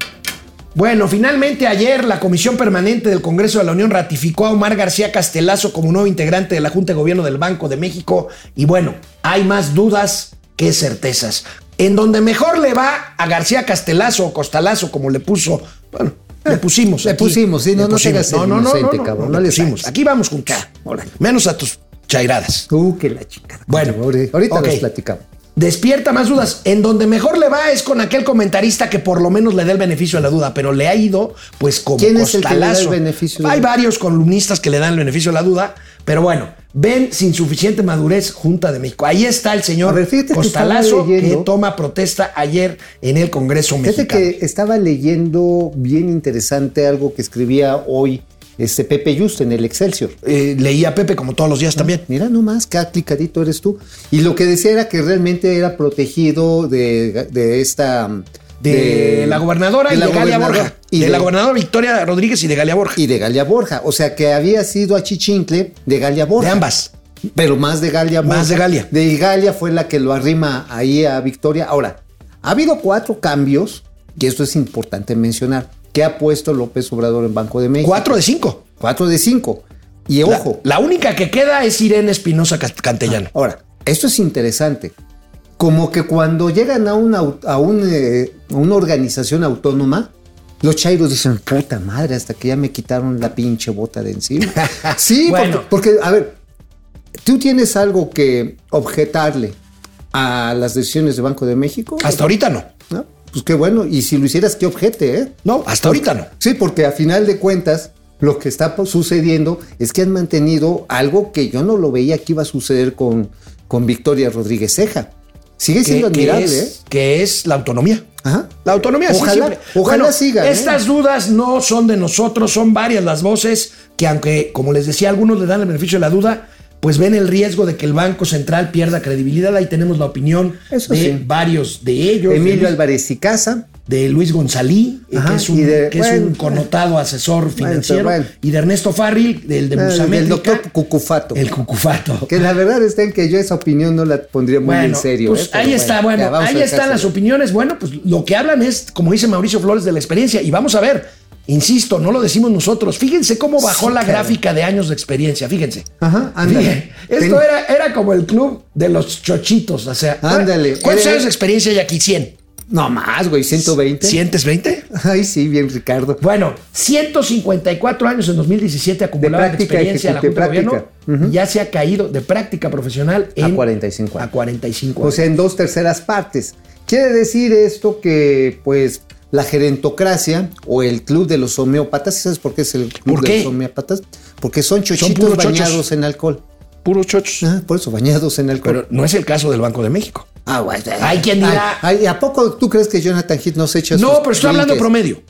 Bueno, finalmente ayer la Comisión Permanente del Congreso de la Unión ratificó a Omar García Castelazo como nuevo integrante de la Junta de Gobierno del Banco de México y bueno, hay más dudas que certezas. En donde mejor le va a García Castelazo o Costalazo, como le puso, bueno, le pusimos. Le aquí. pusimos, sí, no, Le no hagas el inocente, cabrón, no le pusimos. Aquí vamos con K. Menos a tus chairadas. Tú que la chica. Bueno, ahorita los platicamos. Despierta más dudas. En donde mejor le va es con aquel comentarista que por lo menos le dé el beneficio de la duda, pero le ha ido pues como ¿Quién es el que le da el costalazo. beneficio de Hay varios columnistas que le dan el beneficio de la duda, pero bueno, ven sin suficiente madurez Junta de México. Ahí está el señor ver, que Costalazo estaba leyendo- que toma protesta ayer en el Congreso Fíjate mexicano. que estaba leyendo bien interesante algo que escribía hoy este Pepe Just en el Excelsior. Eh, leí a Pepe como todos los días también. Mira nomás, qué aplicadito eres tú. Y lo que decía era que realmente era protegido de, de esta... De, la gobernadora de y la de Galia Borja. y de, de- la gobernadora Victoria Rodríguez y de Galia Borja. Y de Galia Borja. O sea que había sido a Chichincle de Galia Borja. de ambas. Pero más de Galia Más Borja. de Galia. De Galia fue la que lo arrima ahí a Victoria. Ahora, ha habido cuatro cambios, y esto es importante mencionar, que ha puesto López Obrador en Banco de México. Cuatro de cinco. Cuatro de cinco. Y ojo, La, única que queda es Irene Espinosa Cantellano. ahora, esto es interesante. Como que cuando llegan a una, a un, eh, una organización autónoma, los chairos dicen, puta madre, hasta que ya me quitaron la pinche bota de encima. sí, Bueno. porque, porque, a ver, tú tienes algo que objetarle a las decisiones de Banco de México. Hasta ahorita no. ¿no? Pues qué bueno, y si lo hicieras, qué objete, ¿eh? No, hasta ahorita no. Sí, porque a final de cuentas, lo que está sucediendo es que han mantenido algo que yo no lo veía que iba a suceder con, con Victoria Rodríguez Ceja. Sigue siendo que, que admirable, ¿eh? que es la autonomía. Ajá. La autonomía, sí, Ojalá- siempre. ojalá siga, ¿eh? Estas dudas no son de nosotros, son varias las voces que, aunque, como les decía, algunos le dan el beneficio de la duda, pues ven el riesgo de que el Banco Central pierda credibilidad. Ahí tenemos la opinión Eso de sí. varios de ellos. Emilio Álvarez y Casa. De Luis Gonzalí, Ajá, que, es un, y de- que es un bueno, connotado asesor financiero, bueno. y de Ernesto Farril, del de Ah, Musamétrica, del doctor Cucufato. el Cucufato. Que la verdad está en que yo esa opinión no la pondría muy en serio. pues ¿eh? Ahí está, bueno, ya, ahí están las opiniones. Bueno, pues lo que hablan es, como dice Mauricio Flores, de la experiencia. Y vamos a ver, insisto, no lo decimos nosotros. Fíjense cómo bajó Sí, la gráfica de años de experiencia, fíjense. Ajá, ándale. Esto Ten- era, era como el club de los chochitos, o sea. Ándale. ¿Cuántos Eh, años de experiencia hay aquí? 100. No más, güey, 120. ¿Sientes 20? Ay, sí, bien, Ricardo. Bueno, 154 años en 2017 acumulados de, práctica experiencia en la ejecu- de Junta de Gobierno. y Ya se ha caído de práctica profesional A en 45 años. A 45 O años. sea, en dos terceras partes. Quiere decir esto que, pues, la gerentocracia o el club de los homeópatas, ¿sabes por qué es el club ¿Por de los homeópatas? Porque son chochitos chochos. bañados en alcohol. Puros chochos. Ah, por eso, bañados en alcohol. Pero no es el caso del Banco de México. Ah, güey. Hay quien dirá- Ay, ay, ¿A poco tú crees que Jonathan Heath no se echa No, pero estoy hablando de promedio.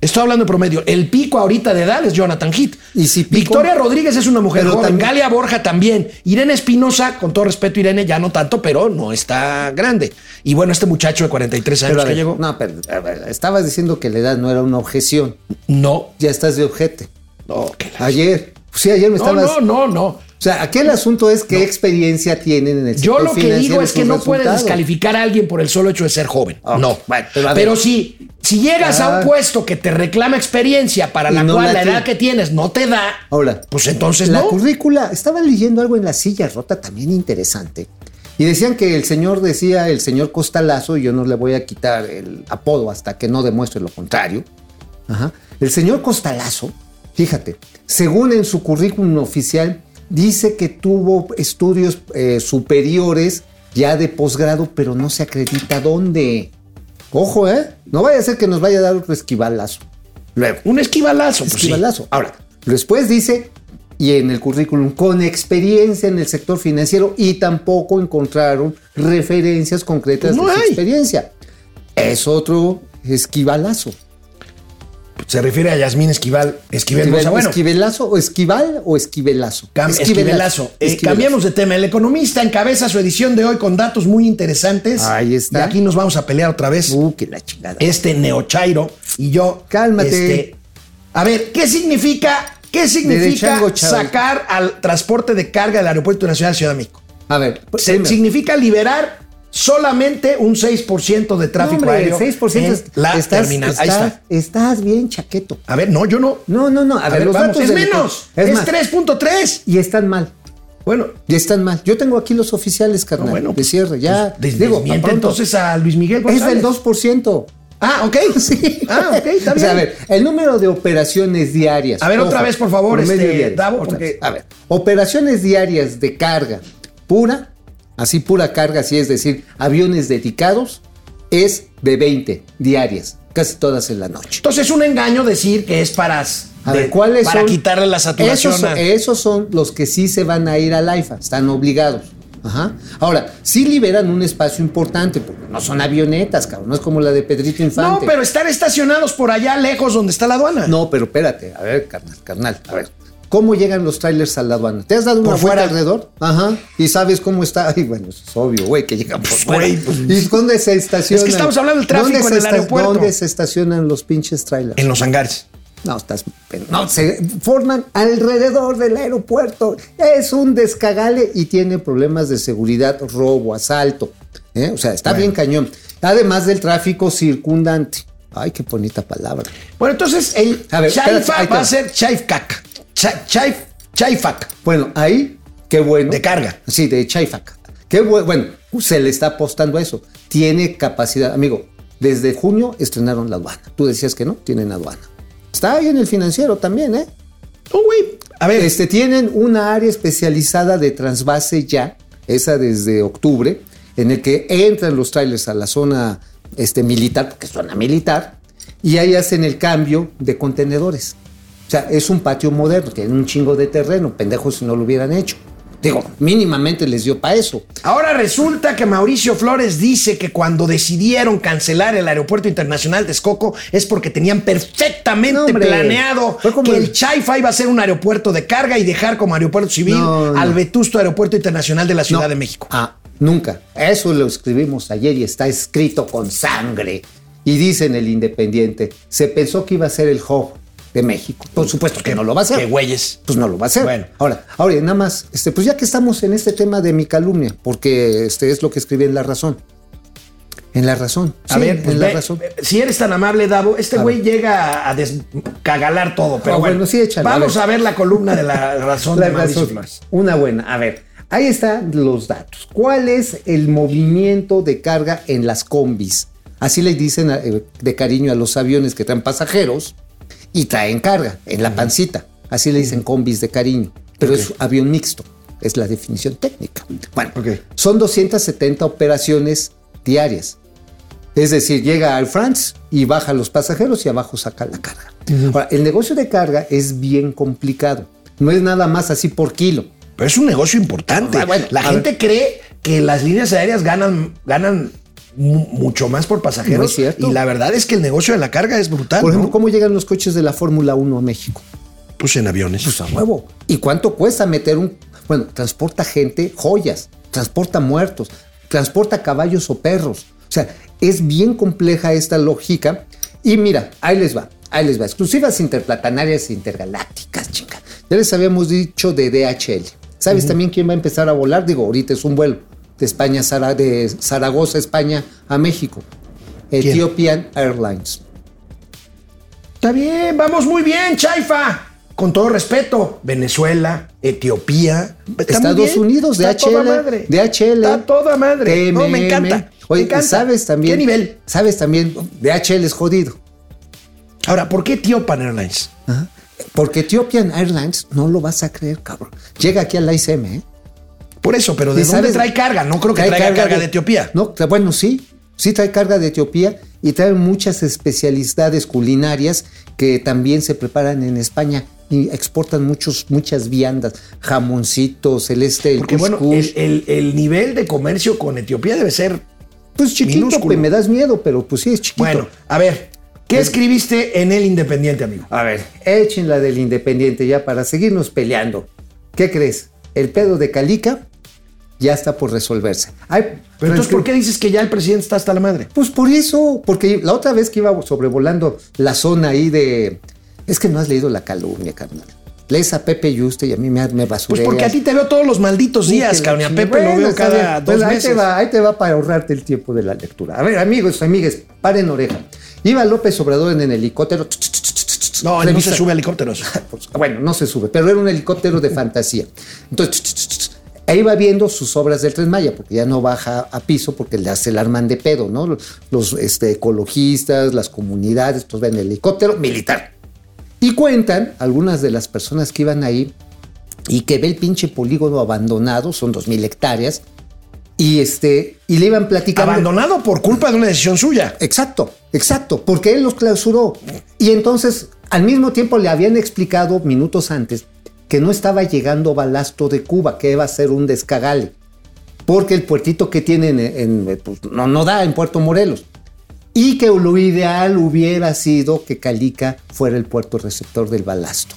Estoy hablando de promedio. El pico ahorita de edad es Jonathan Heath. Y si pico- Victoria Rodríguez es una mujer Pero joven. también- Galia Borja también. Irene Espinosa, con todo respeto, Irene, ya no tanto, pero no está grande. Y bueno, este muchacho de 43 años Pero que ver, llegó. No, pero ver, estabas diciendo que la edad no era una objeción. No. Ya estás de objete. No, Ayer. Sí, ayer me no, estabas. no, no, no. O sea, aquí el asunto es qué experiencia tienen en el Yo lo que digo es que no puedes resultados. descalificar a alguien por el solo hecho de ser joven. Ok, No. bueno, pero si, si llegas a Ah. un puesto que te reclama experiencia para Y la no cual la la edad que tienes no te da, Ahora, pues entonces la no. currícula, estaba leyendo algo en la silla rota también interesante. Y decían que el señor decía, el señor Costalazo, y yo no le voy a quitar el apodo hasta que no demuestre lo contrario. Ajá. El señor Costalazo, fíjate, según en su currículum oficial, dice que tuvo estudios eh, superiores ya de posgrado, pero no se acredita dónde. Ojo, ¿eh? No vaya a ser que nos vaya a dar otro esquivalazo. Luego. Un esquivalazo. pues sí. Esquivalazo. Ahora, después dice, y en el currículum, con experiencia en el sector financiero, y tampoco encontraron referencias concretas no de su experiencia. Es otro esquivalazo. Se refiere a Yasmín Esquival. Esquivel. Esquivel-. Bueno, ¿Esquivelazo o esquival o esquivelazo? Cam- Esquivelazo. Eh, cambiemos de tema. El economista encabeza su edición de hoy con datos muy interesantes. Ahí está. Y aquí nos vamos a pelear otra vez. Uh, que la chingada. Este Neochairo y yo. Cálmate. este, a ver, ¿qué significa, qué significa sacar al transporte de carga del Aeropuerto Nacional de Ciudad de México? A ver, Se- primero. significa liberar solamente un 6% de tráfico No, hombre, aéreo 6% en es- la estás, terminal. Ahí está. Estás bien chaqueto. A ver, no, yo no. No, no, no. A, A, ver, ver, los vamos, datos es menos. Es, Es, más, 3.3. y están mal. Bueno, Ya están mal. Yo tengo aquí los oficiales, no, carnal. bueno. de pues, cierre. Ya. pues, digo, pronto. entonces a Luis Miguel Es del 2%. Ah, ok. Sí. Ah, ok, está O bien. sea, a ver, el número de operaciones diarias. A ver, otra vez, por favor, promedio este. Davo, porque-. A ver, operaciones diarias de carga pura, así pura carga, así es decir, aviones dedicados, es de 20 diarias, casi todas en la noche. Entonces es un engaño decir que es para, A de- ver, ¿cuáles para son? quitarle la saturación. Esos, a- esos son los que sí se van a ir al AIFA, están obligados. Ajá. Ahora, sí liberan un espacio importante, porque no son avionetas, cabrón, no es como la de Pedrito no, Infante. pero están estacionados por allá lejos donde está la aduana. No, pero espérate, a ver, carnal, carnal, a ver. ¿Cómo llegan los trailers a la aduana? ¿Te has dado una Por vuelta fuera. alrededor? Ajá. ¿Y sabes cómo está? Ay, bueno, eso es obvio, güey, que llegan por Pues, fuera. pues- ¿Y dónde se estacionan? Es que estamos hablando del tráfico ¿Dónde en el aeropuerto. ¿Dónde se estacionan los pinches trailers? En los hangares. No, estás. No, se forman alrededor del aeropuerto. Es un descagale y tiene problemas de seguridad, robo, asalto. ¿eh? O sea, está bien cañón. Además del tráfico circundante. Ay, qué bonita palabra. Bueno, entonces el A ver, Chaifa va. a ser Chaifcac. Cha- Chaif, Chaifac. Bueno, ahí, qué bueno. De carga. Sí, de Chaifac. Qué bueno. Bueno, se le está apostando a eso. Tiene capacidad. Amigo, desde junio estrenaron la aduana. Tú decías que no, tienen aduana. Está ahí en el financiero también, ¿eh? No, güey. A ver, Este, tienen una área especializada de transvase ya, esa desde octubre, en el que entran los trailers a la zona este, militar, porque es zona militar, y ahí hacen el cambio de contenedores. O sea, es un patio moderno, tiene un chingo de terreno, pendejos si no lo hubieran hecho. Digo, mínimamente les dio para eso. Ahora resulta que Mauricio Flores dice que cuando decidieron cancelar el aeropuerto internacional de Escoco es porque tenían perfectamente No, planeado como que el- el Chaifa iba a ser un aeropuerto de carga y dejar como aeropuerto civil No, no. al vetusto aeropuerto internacional de la Ciudad de México. Ah, nunca. Eso lo escribimos ayer y está escrito con sangre. Y dice en el Independiente, se pensó que iba a ser el hub de México. Por supuesto que no lo va a hacer. Qué güeyes. Pues no lo va a hacer. Bueno. Ahora, ahora nada más, este, pues ya que estamos en este tema de mi calumnia, porque este es lo que escribí en La Razón. En La Razón. A Sí, ver, pues en La ve, Razón. eh, si eres tan amable, Davo, este güey llega a descagalar todo, pero Ah, bueno, bueno, sí, échale, a vamos ver. a ver. la columna de la razón La de razón. Flores. Una buena. A ver, ahí están los datos. ¿Cuál es el movimiento de carga en las combis? Así le dicen eh, de cariño a los aviones que traen pasajeros y traen carga en la pancita. Así le dicen combis de cariño. Pero es avión mixto. Es la definición técnica. Bueno, Ok. son 270 operaciones diarias. Es decir, llega al France y baja los pasajeros y abajo saca la carga. Ahora, el negocio de carga es bien complicado. No es nada más así por kilo. Pero es un negocio importante. Ah, bueno, la gente cree que las líneas aéreas ganan, ganan mucho más por pasajeros. cierto. Y la verdad es que el negocio de la carga es brutal. Por ejemplo, ¿no? ¿cómo llegan los coches de la Fórmula 1 a México? Pues en aviones. Pues a huevo. ¿Y cuánto cuesta meter un... Bueno, transporta gente, joyas, transporta muertos, transporta caballos o perros. O sea, es bien compleja esta lógica. Y mira, ahí les va, ahí les va. Exclusivas interplatanarias e intergalácticas, chinga. Ya les habíamos dicho de DHL. ¿Sabes también quién va a empezar a volar? Digo, ahorita es un vuelo de España, de Zaragoza, España, a México. Ethiopian Airlines. Está bien, vamos muy bien, Chaifa. Con todo respeto, Venezuela, Etiopía, Estados. Unidos, Está toda DHL, madre. DHL. Está toda madre. No, me TMM. encanta. Oye, me encanta. ¿sabes también? ¿Qué nivel? ¿Sabes también? DHL es jodido. Ahora, ¿por qué Ethiopian Airlines? Porque Ethiopian Airlines, no lo vas a creer, cabrón. Llega aquí a la ICM, ¿eh? Por eso, pero ¿de ¿Y dónde sabes? trae carga? No creo que Trae traiga carga, de, Etiopía. No, bueno, sí. Sí trae carga de Etiopía y trae muchas especialidades culinarias que también se preparan en España y exportan muchos, muchas viandas, jamoncitos, el este, el Porque bueno, el, el- el nivel de comercio con Etiopía debe ser. pues chiquito, minúsculo. pues me das miedo, pero pues sí es chiquito. Bueno, a ver, ¿qué escribiste en El Independiente, amigo? A ver, echen la del Independiente ya para seguirnos peleando. ¿Qué crees? El pedo de Calica ya está por resolverse. Ay, Pero entonces, ¿por qué dices que ya el presidente está hasta la madre? Pues por eso, porque la otra vez que iba sobrevolando la zona ahí de... Es que no has leído la calumnia, carnal. Lees a Pepe Yuste y a mí me, me Pues porque a ti te veo todos los malditos días, cabrón. a Pepe lo veo cada dos ahí meses. Te va, ahí te va para ahorrarte el tiempo de la lectura. A ver, amigos, amigues, paren oreja. Iba López Obrador en el helicóptero. No, él no se sube a helicópteros. bueno, no se sube, pero era un helicóptero de fantasía. Entonces, e iba viendo sus obras del Tren Maya, porque ya no baja a piso porque le hace el arman de pedo, ¿no? Los, este, ecologistas, las comunidades, pues ven el helicóptero militar. Y cuentan algunas de las personas que iban ahí y que ve el pinche polígono abandonado, son dos mil hectáreas, y este, y le iban platicando. Abandonado por culpa de una decisión suya. Exacto, exacto, porque él los clausuró. Y entonces, al mismo tiempo, le habían explicado minutos antes que no estaba llegando balasto de Cuba, que iba a ser un descagale, porque el puertito que tienen en, en, pues, no, no da en Puerto Morelos. Y que lo ideal hubiera sido que Calica fuera el puerto receptor del balasto.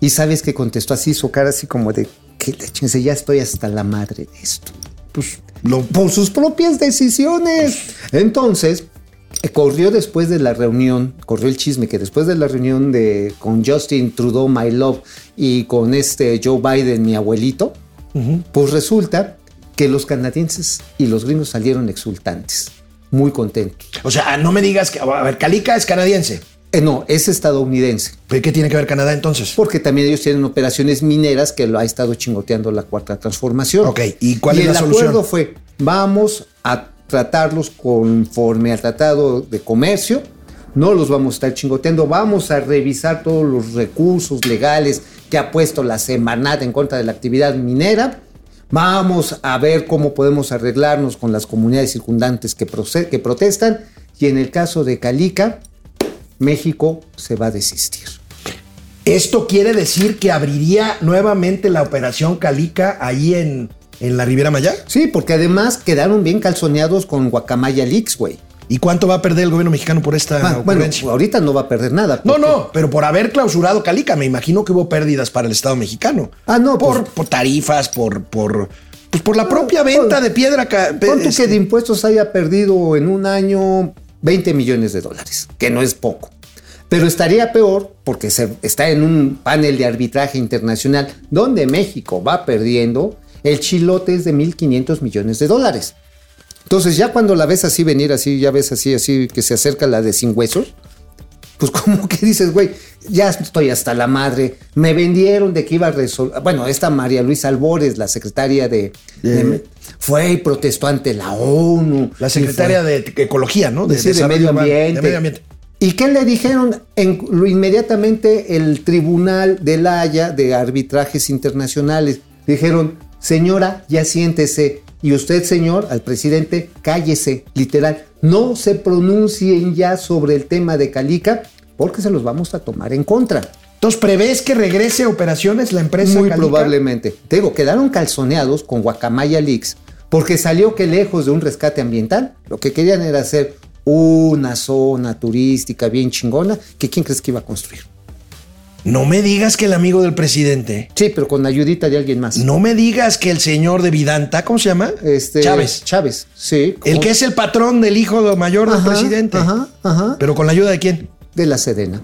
Y sabes que contestó así, su cara así como de, que le ya estoy hasta la madre de esto Pues lo, por sus propias decisiones. Entonces, eh, corrió después de la reunión, corrió el chisme que después de la reunión de con Justin Trudeau, my love, y con este Joe Biden, mi abuelito, pues resulta que los canadienses y los gringos salieron exultantes, muy contentos. o sea, no me digas que. A ver, Calica es canadiense. Eh, no, es estadounidense, ¿Pero qué tiene que ver Canadá entonces? porque también ellos tienen operaciones mineras que lo ha estado chingoteando la cuarta transformación. Ok, ¿y cuál es el la solución? acuerdo fue, vamos a tratarlos conforme al tratado de comercio, no los vamos a estar chingoteando, vamos a revisar todos los recursos legales que ha puesto la Semarnat en contra de la actividad minera, vamos a ver cómo podemos arreglarnos con las comunidades circundantes que, que protestan, y en el caso de Calica, México se va a desistir. Esto quiere decir que abriría nuevamente la operación Calica ahí en, en la Riviera Maya. Sí, porque además quedaron bien calzoneados con Guacamaya Leaks, güey. ¿Y cuánto va a perder el gobierno mexicano por esta Ah, bueno, ocurrencia? ahorita no va a perder nada. No, porque- no, pero por haber clausurado Calica, me imagino que hubo pérdidas para el Estado mexicano. Ah, no, por, pues- por tarifas, por, por, pues por la propia venta de piedra. Pon tú este, que de impuestos haya perdido en un año 20 millones de dólares, que no es poco. Pero estaría peor porque se, está en un panel de arbitraje internacional donde México va perdiendo, el chilote es de 1.500 millones de dólares. Entonces ya cuando la ves así venir, así, ya ves así, así, que se acerca la de sin huesos, pues como que dices, güey, ya estoy hasta la madre. Me vendieron de que iba a resolver. Bueno, esta María Luisa Albores, la secretaria de, de- fue y protestó ante la ONU. La secretaria de Ecología, ¿no? sí, de Desarrollo medio ambiente. De medio ambiente. ¿Y qué le dijeron? En, lo- inmediatamente el Tribunal de la Haya de Arbitrajes Internacionales dijeron, señora, ya siéntese. Y usted, señor, al presidente, cállese, literal. No se pronuncien ya sobre el tema de Calica porque se los vamos a tomar en contra. Entonces, ¿prevés que regrese a operaciones la empresa Muy Calica? probablemente. Te digo, quedaron calzoneados con Guacamaya Leaks porque salió que lejos de un rescate ambiental, lo que querían era hacer una zona turística bien chingona que quién crees que iba a construir. No me digas que el amigo del presidente. Sí, pero con ayudita de alguien más. No me digas que el señor de Vidanta, ¿cómo se llama? Este, Chávez. Chávez, sí. El que es el patrón del hijo mayor del Ajá, presidente. Ajá, ajá. Pero con la ayuda de quién? De la Sedena.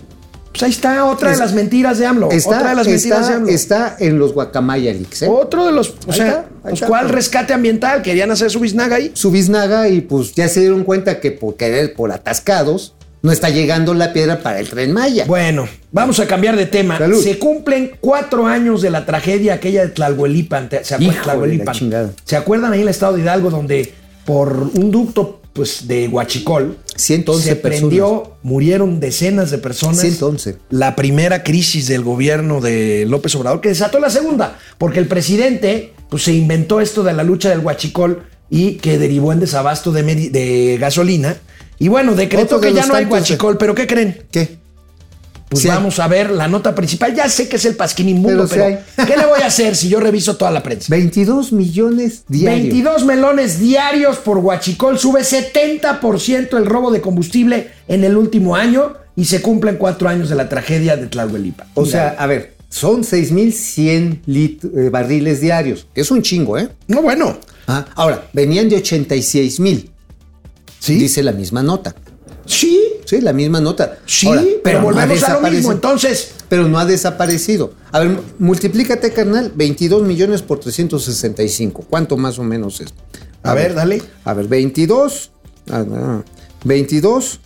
Pues ahí está otra Es- de las mentiras de AMLO. Está, otra de las mentiras de AMLO. está en los Guacamaya Leaks, ¿eh? Otro de los. O Ahí sea, está, pues. ¿cuál rescate ambiental? Querían hacer su biznaga ahí. Su biznaga y pues ya se dieron cuenta que por querer, por atascados, no está llegando la piedra para el tren Maya. Bueno, vamos a cambiar de tema. Salud. Se cumplen cuatro años de la tragedia aquella de Tlalhuelipan. ¿Te- ¿Se, Tlahuelipan. la chingada. ¿Se acuerdan ahí en el estado de Hidalgo donde por un ducto pues, de Huachicol 111 se personas. prendió, murieron decenas de personas? 111. La primera crisis del gobierno de López Obrador, que desató la segunda, porque el presidente pues, se inventó esto de la lucha del Huachicol y que derivó en desabasto de, gasolina. Y bueno, decretó Otro de que ya no hay tantos de- Huachicol, pero ¿qué creen? ¿Qué? Pues Sí vamos a ver la nota principal. Ya sé que es el pasquín inmundo, Pero. ¿qué le voy a hacer si yo reviso toda la prensa? 22 millones diarios. 22 melones diarios por Huachicol, sube 70% el robo de combustible en el último año y se cumplen cuatro años de la tragedia de Tlahuelipa. O sea, a ver, son 6.100 lit- eh, barriles diarios. Es un chingo, ¿eh? no, bueno, Ah, ahora, venían de 86 mil, sí, dice la misma nota. sí, Sí, la misma nota. sí, Ahora, pero volvemos a lo mismo. Entonces, Pero no ha desaparecido. A ver, multiplícate, carnal, 22 millones por 365. ¿Cuánto más o menos es? a, ver, dale. A ver, 22. ah, ah, 22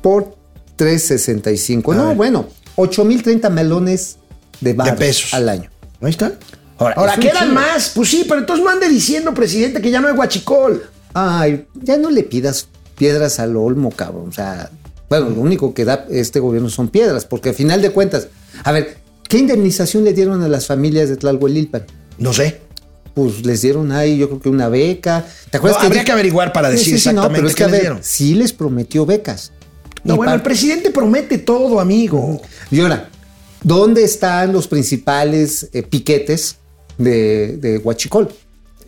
por 365. A no, ver. bueno, 8030 melones de, baros pesos. al año. Ahí está. Ahora, Ahora, quedan más. Pues sí, pero entonces no ande diciendo, presidente, que ya no hay Huachicol. Ay, ya no le pidas piedras al olmo, cabrón. O sea, bueno, lo único que da este gobierno son piedras, porque al final de cuentas, a ver, ¿qué indemnización le dieron a las familias de Tlalhuelilpan? No sé. Pues les dieron ahí, yo creo que una beca. ¿Te No, acuerdas habría que averiguar para decir sí, sí, no, exactamente pero es que qué les ver, dieron. sí les prometió becas. No, Y bueno, el presidente promete todo, amigo. Y ahora, ¿dónde están los principales eh, piquetes de, de Huachicol?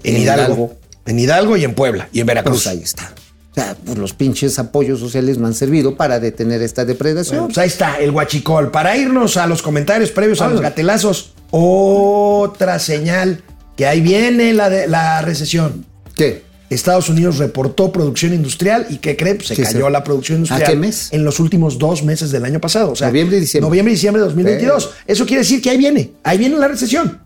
En Hidalgo. En Hidalgo y en Puebla y en Veracruz. Pues ahí está. O sea, pues los pinches apoyos sociales no han servido para detener esta depredación. Bueno, pues ahí está, el guachicol. Para irnos a los comentarios previos a los gatelazos, otra señal que ahí viene la, de, la recesión. ¿Qué? Estados Unidos reportó producción industrial y ¿qué cree? Pues se Sí, cayó sí. la producción ¿A industrial qué mes? en los últimos dos meses del año pasado. O sea, Noviembre y diciembre. Noviembre y diciembre de 2022. Eso quiere decir que ahí viene, ahí viene la recesión.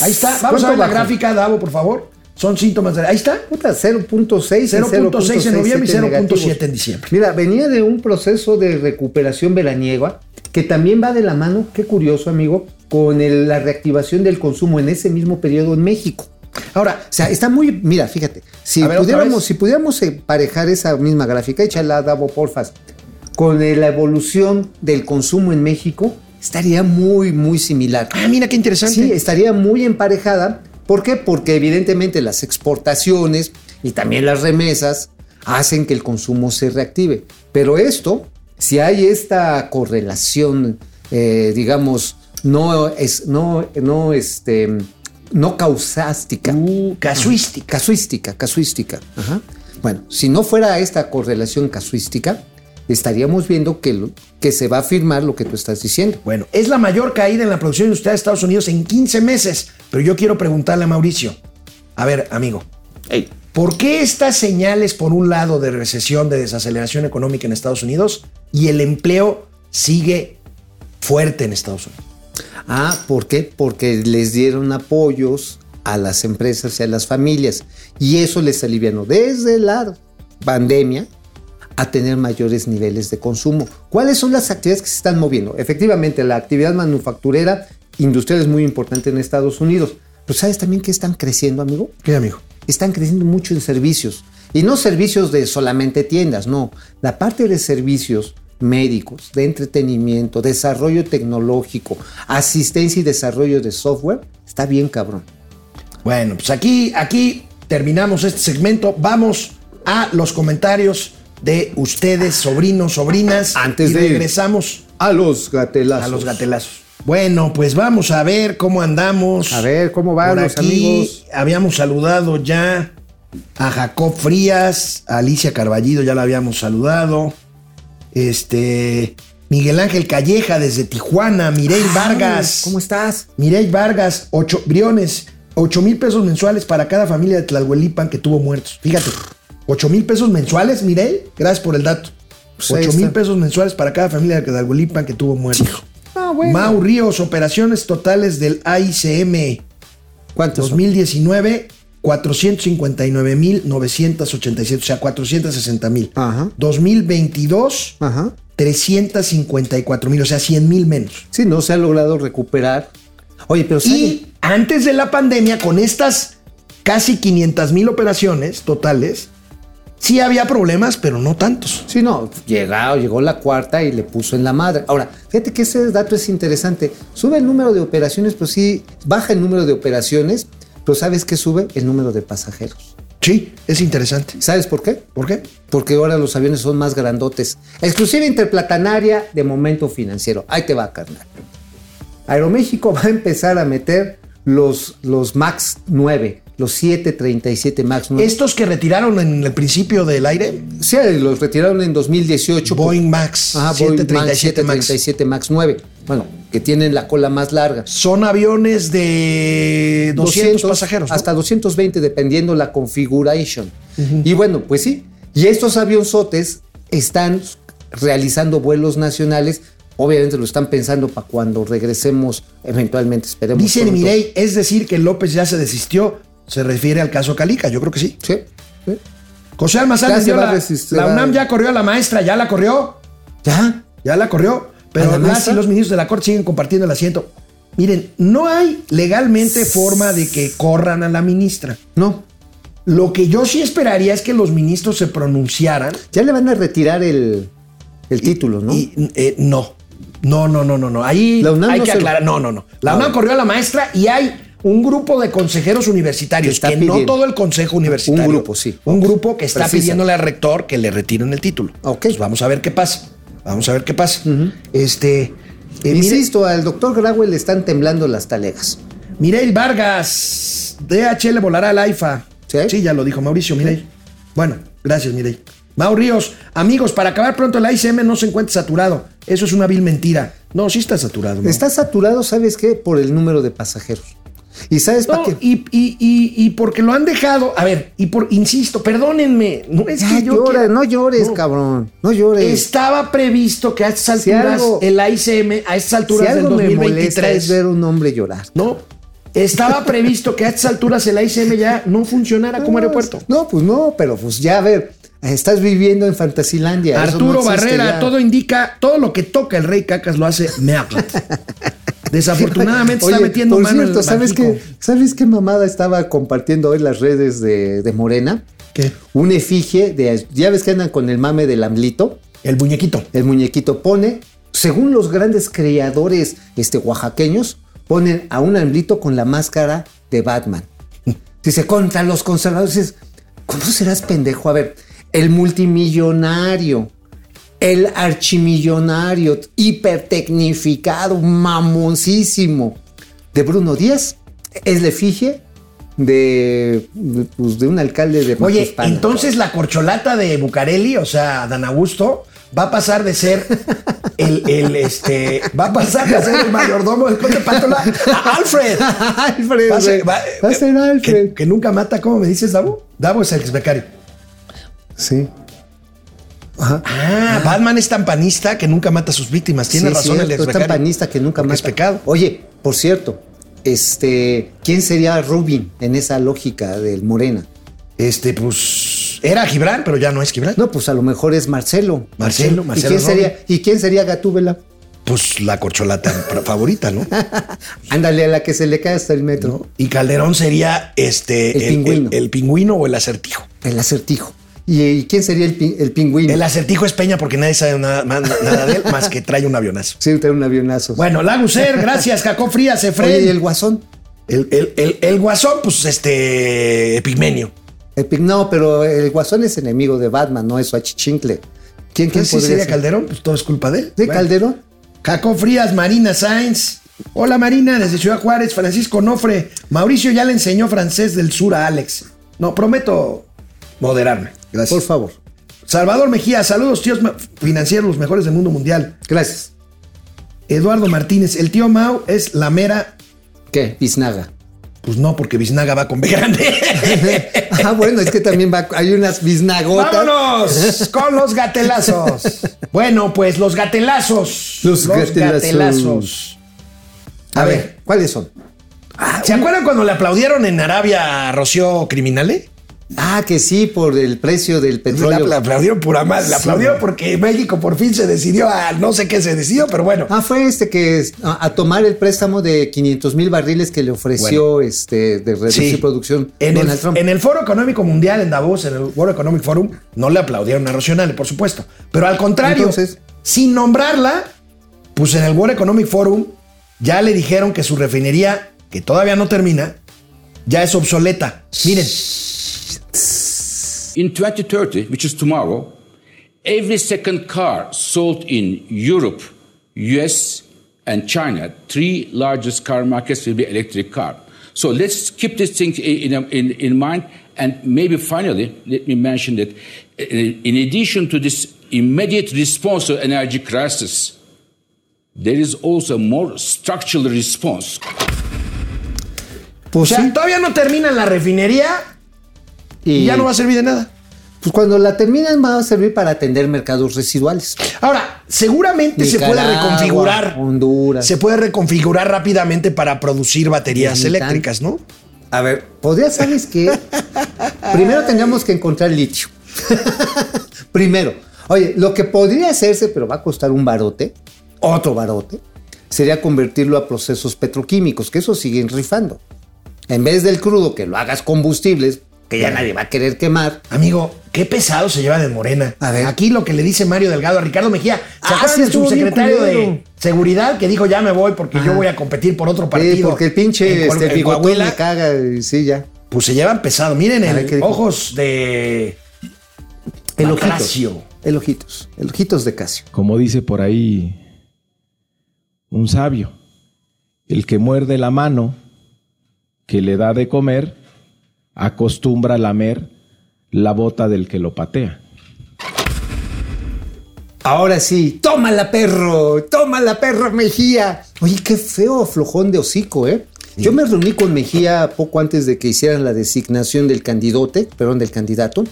Ahí está. Vamos ¿Cuánto a ver la gráfica, Davo, por favor. Son síntomas de... Ahí está. Puta, 0.6 y 0.6 en noviembre y 0.7 negativos. en diciembre. Mira, venía de un proceso de recuperación veraniega que también va de la mano, qué curioso amigo, con el- la reactivación del consumo en ese mismo periodo en México. Ahora, O sea, está muy, mira, fíjate, si ver, pudiéramos, si pudiéramos emparejar esa misma gráfica, échala Davo, porfas, con la evolución del consumo en México, estaría muy, muy similar. ah, mira qué interesante. Sí, estaría muy emparejada. ¿Por qué? Porque evidentemente las exportaciones y también las remesas hacen que el consumo se reactive. Pero esto, si hay esta correlación eh, digamos, no es, no, no, este, no causástica. Uh, casuística. Casuística, casuística. Ajá. Bueno, si no fuera esta correlación casuística, estaríamos viendo que, lo- que se va a afirmar lo que tú estás diciendo. Bueno, es la mayor caída en la producción industrial de Estados Unidos en 15 meses. Pero yo quiero preguntarle a Mauricio. A ver, amigo. ¿Por qué estas señales, por un lado, de recesión, de desaceleración económica en Estados Unidos y el empleo sigue fuerte en Estados Unidos? Ah, ¿por qué? Porque les dieron apoyos a las empresas y a las familias. Y eso les alivianó desde la pandemia a tener mayores niveles de consumo. ¿Cuáles son las actividades que se están moviendo? Efectivamente, la actividad manufacturera industrial es muy importante en Estados Unidos. Pero ¿sabes también que están creciendo, amigo? ¿Qué, amigo? están creciendo mucho en servicios. Y no servicios de solamente tiendas, no. La parte de servicios médicos, de entretenimiento, desarrollo tecnológico, asistencia y desarrollo de software, está bien cabrón. Bueno, pues aquí, aquí terminamos este segmento. Vamos a los comentarios de ustedes, sobrinos, sobrinas. Antes y de- regresamos A los gatelazos. a los gatelazos. Bueno, pues vamos a ver cómo andamos. A ver, ¿cómo van Por los aquí amigos? Habíamos saludado ya a Jacob Frías, a Alicia Carballido, ya la habíamos saludado. Este. Miguel Ángel Calleja desde Tijuana, Mirey Vargas. ¿Cómo estás? Mirey Vargas, ocho, Briones, 8 mil pesos mensuales para cada familia de Tlahuelipan que tuvo muertos. Fíjate, 8 mil pesos mensuales, Mirey. Gracias por el dato. Pues ahí 8 mil está. pesos mensuales para cada familia de Tlahuelipan que tuvo muertos. Ah, bueno. Mau Ríos, operaciones totales del AICM ¿Cuántos? son? 2019, 459.987, o sea, 460 mil. Ajá. 2022, Ajá. 354 mil, o sea, 100 mil menos. Sí, no se ha logrado recuperar. Oye, pero. Y antes de la pandemia, con estas casi 500 mil operaciones totales, sí había problemas, pero no tantos. Sí, no, llegó, llegó la cuarta y le puso en la madre. Ahora, fíjate que ese dato es interesante. Sube el número de operaciones, pero sí, baja el número de operaciones, pero ¿sabes qué sube? El número de pasajeros. Sí, es interesante. ¿Sabes por qué? ¿Por qué? Porque ahora los aviones son más grandotes. Exclusiva interplatanaria de momento financiero. Ahí te va, carnal. Aeroméxico va a empezar a meter los, los MAX 9, los 737 MAX 9. Estos que retiraron en el principio del aire, Sí, los retiraron en 2018. por- Boeing Max, Ajá, Boeing 737 Max. 737 MAX 9. Bueno, que tienen la cola más larga. Son aviones de 200, pasajeros. ¿no? Hasta 220, dependiendo la configuration. Y bueno, pues sí. Y estos avionzotes están realizando vuelos nacionales. Obviamente lo están pensando para cuando regresemos, eventualmente esperemos. Dice. Mirey, es decir, que López ya se desistió. Se refiere al caso Calica, yo creo que sí. Sí. sí. José Almazán dio a la, la UNAM ya corrió a la maestra, ya la corrió, ¿Ya? ya la corrió. Pero ¿A la las maestra? y los ministros de la Corte siguen compartiendo el asiento. Miren, no hay legalmente forma de que corran a la ministra. No. Lo que yo sí esperaría es que los ministros se pronunciaran. Ya le van a retirar el, el título, ¿no? Y eh, no. No, no, no, no, no. Ahí La UNAM hay no que aclarar. No, no, no. La A UNAM corrió a la maestra y hay un grupo de consejeros universitarios, Que no todo el consejo universitario. Un grupo, sí. Un grupo que está Precisa. pidiéndole al rector que le retiren el título. Ok. Pues vamos a ver qué pasa. Vamos a ver qué pasa. Este. eh, mire- Insisto, al doctor Grauel le están temblando las talegas. Mireil Vargas, DHL volará al AIFA. ¿Sí? ya lo dijo Mauricio Mireil. Bueno, gracias Mireil. Mau Ríos, amigos, para acabar pronto el ICM no se encuentra saturado. Eso es una vil mentira. No, sí está saturado. Está saturado, ¿sabes qué? Por el número de pasajeros. ¿Y sabes para No, qué? y, y- y- y porque lo han dejado. A ver, y por, insisto, perdónenme. No es Ya que yo quiera- no llores, No. cabrón. No llores. Estaba previsto que a estas Si alturas, algo- el ICM, a estas si alturas del algo me molesta 2023. es ver un hombre llorar. No. Estaba previsto que a estas alturas el ICM ya no funcionara como aeropuerto. No, pues no, pero pues ya a ver, estás viviendo en Fantasilandia. Arturo Barrera, ya. todo indica, todo lo que toca el rey Cacas lo hace mierda. Desafortunadamente está metiendo por mano cierto, en el ¿sabes qué, ¿sabes qué mamada estaba compartiendo hoy las redes de, de Morena? ¿Qué? Un efigie de, ya ves que andan con el mame del amlito, El muñequito. el muñequito pone, según los grandes creadores este, oaxaqueños, ponen a un amlito con la máscara de Batman. Dice, contra los conservadores. Dices, ¿Cómo serás pendejo? A ver, el multimillonario, el archimillonario, hipertecnificado, mamoncísimo de Bruno Díaz es la efigie de, de, pues, de un alcalde de Oye, entonces la corcholata de Bucareli, o sea, Dan Augusto, va a pasar de ser el, el, este, va a pasar de ser el mayordomo del conde a Alfred. Alfred, Va a ser, güey. va- Va a ser Alfred. Que, que nunca mata, ¿cómo me dices, Davo? Davo es el ex becario. Ah, Batman es tan panista que nunca mata a sus víctimas. Tiene Sí, razón el cierto, ex es tan panista que nunca más es pecado. Oye, por cierto, este, ¿quién sería Rubin en esa lógica del Morena? Este, pues, era Gibran, pero ya no es Gibran. No, pues a lo mejor es Marcelo. Marcelo, ¿Y Marcelo quién Rubin. sería, ¿Y quién sería Gatúbela? Pues la corcholata favorita, ¿no? Ándale a la que se le cae hasta el metro. ¿No? Y Calderón sería este El pingüino. el pingüino o el acertijo. El acertijo. ¿Y, y quién sería el, pi- el pingüino? El acertijo es Peña porque nadie sabe nada, de él más que trae un avionazo. Sí, trae un avionazo. Bueno, Laguser, gracias, Jacob Frías, Efraín. ¿y el guasón? el, el- guasón, pues este. Epigmenio. No, pero el guasón es enemigo de Batman, no es achichincle. ¿Quién, quién ¿Quién sí sería ser? Calderón? Pues todo es culpa de él. ¿De Bueno. Calderón? Jacob Frías, Marina Sainz. Hola Marina, desde Ciudad Juárez, Francisco Nofre. Mauricio ya le enseñó francés del sur a Alex. No, prometo moderarme. Gracias. Por favor. Salvador Mejía, saludos tíos financieros, los mejores del mundo mundial. Gracias. Eduardo Martínez, el tío Mau es la mera. ¿Qué? Biznaga. Pues no, porque Biznaga va con B grande. ah, bueno, es que también va, hay unas biznagotas. ¡Vámonos con los gatelazos! Bueno, pues los gatelazos. Los gatelazos. A ver, ¿cuáles son? ¿Se acuerdan cuando le aplaudieron en Arabia a Rocío Criminale? Ah, que sí, por el precio del petróleo. la aplaudieron pura madre. La Sí, porque México por fin se decidió a no sé qué se decidió, pero bueno. Ah, fue este que es- a, a tomar el préstamo de 500 mil barriles que le ofreció este de reducir Sí. producción En Donald el, Trump. en el Foro Económico Mundial en Davos, en el World Economic Forum, no le aplaudieron a Rocionale, por supuesto. Pero al contrario, Entonces- sin nombrarla, pues en el World Economic Forum ya le dijeron que su refinería, que todavía no termina, ya es obsoleta. Miren, In 2030, which is tomorrow, every second car sold in Europe, US, and China, three largest car markets, will be electric car. So let's keep this thing in, in, in mind. And maybe finally, let me mention that uh, in addition to this immediate response to energy crisis, there is also a more structural response. o sea, sí. todavía no termina la refinería y ya no va a servir de nada. Pues cuando la terminan va a servir para atender mercados residuales. Ahora, seguramente se puede reconfigurar. Honduras. Se puede reconfigurar rápidamente para producir baterías eléctricas, ¿no? A ver, podría, ¿sabes qué? Primero tendríamos que encontrar litio. Primero. Oye, lo que podría hacerse, pero va a costar un barote, otro barote, sería convertirlo a procesos petroquímicos, que eso siguen rifando. En vez del crudo, que lo hagas combustibles, que ya nadie va a querer quemar. Amigo, qué pesado se llevan en Morena. A ver. Aquí lo que le dice Mario Delgado a Ricardo Mejía. ¿Se Ah, sí, subsecretario de Seguridad que dijo ya me voy porque yo voy a competir por otro Sí, partido? porque el pinche este, bigotón me caga, y sí, ya. Pues se llevan pesado. Miren, A ver, ¿qué el ojos de. El ojitos. El ojitos. El ojitos de Casio. como dice por ahí un sabio, el que muerde la mano que le da de comer, acostumbra a lamer la bota del que lo patea. Ahora sí, tómala perro, tómala perro Mejía. Oye, qué feo aflojón de hocico, ¿eh? Yo me reuní con Mejía poco antes de que hicieran la designación del candidote, perdón, del candidato.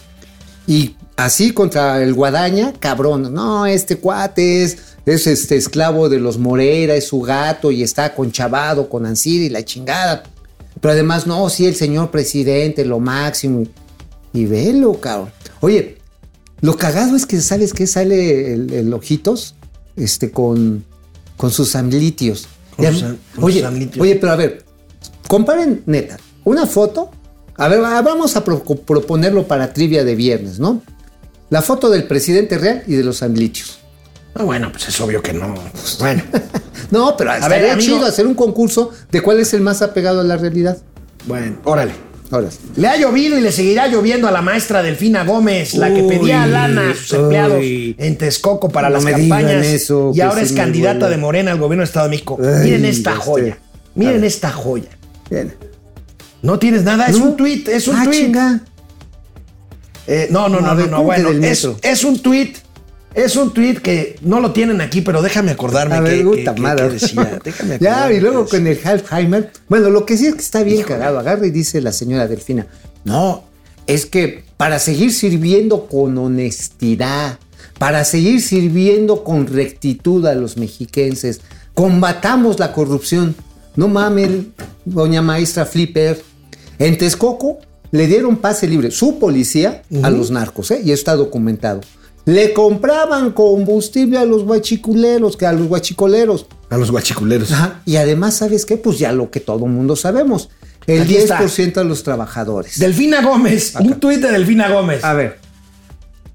Y así contra el Guadaña, cabrón. No, este cuate es, es este esclavo de los Moreira, es su gato y está conchavado con Ansir y la chingada. Pero además, no, sí, el señor presidente, lo máximo. Y velo, cabrón. Oye, lo cagado es que sabes que sale el, el ojitos este, con, con sus amlitios. Con Ya- sus am- con oye, sus amlitios. oye, pero a ver, comparen neta, una foto. A ver, va- vamos a pro- proponerlo para trivia de viernes, ¿no? La foto del presidente real y de los amlitios. Ah, bueno, pues es obvio que no. Bueno, No, pero estaría ver, amigo. chido hacer un concurso de cuál es el más apegado a la realidad. bueno, órale. Sí. Le ha llovido y le seguirá lloviendo a la maestra Delfina Gómez, la que Uy, pedía lana a sus empleados uy. en Texcoco para No las campañas. eso, y ahora es candidata de Morena al gobierno del Estado de México. Ay, Miren esta este. joya. Miren esta joya. Bien. No tienes nada, es ¿No? un tuit, es un Ah, tuit. Eh, no, no, No, no, no, ver, no, ¿cómo que bueno, es, es un tuit, es un tuit que no lo tienen aquí, pero déjame acordarme A que, ver, que- puta que- decía. Déjame ya, y luego con el Alzheimer. Bueno, lo que sí es que está bien cagado. Agarra y dice la señora Delfina. No, es que para seguir sirviendo con honestidad, para seguir sirviendo con rectitud a los mexiquenses, combatamos la corrupción. No mames, doña maestra Flipper. En Texcoco le dieron pase libre, su policía, a los narcos, ¿eh? y está documentado. Le compraban combustible a los guachiculeros, que a los guachicoleros. A los guachiculeros. Ajá. Y además, ¿sabes qué? Pues ya lo que todo mundo sabemos. El Aquí está. 10% a los trabajadores. Delfina Gómez, un tuit de Delfina Gómez. A ver.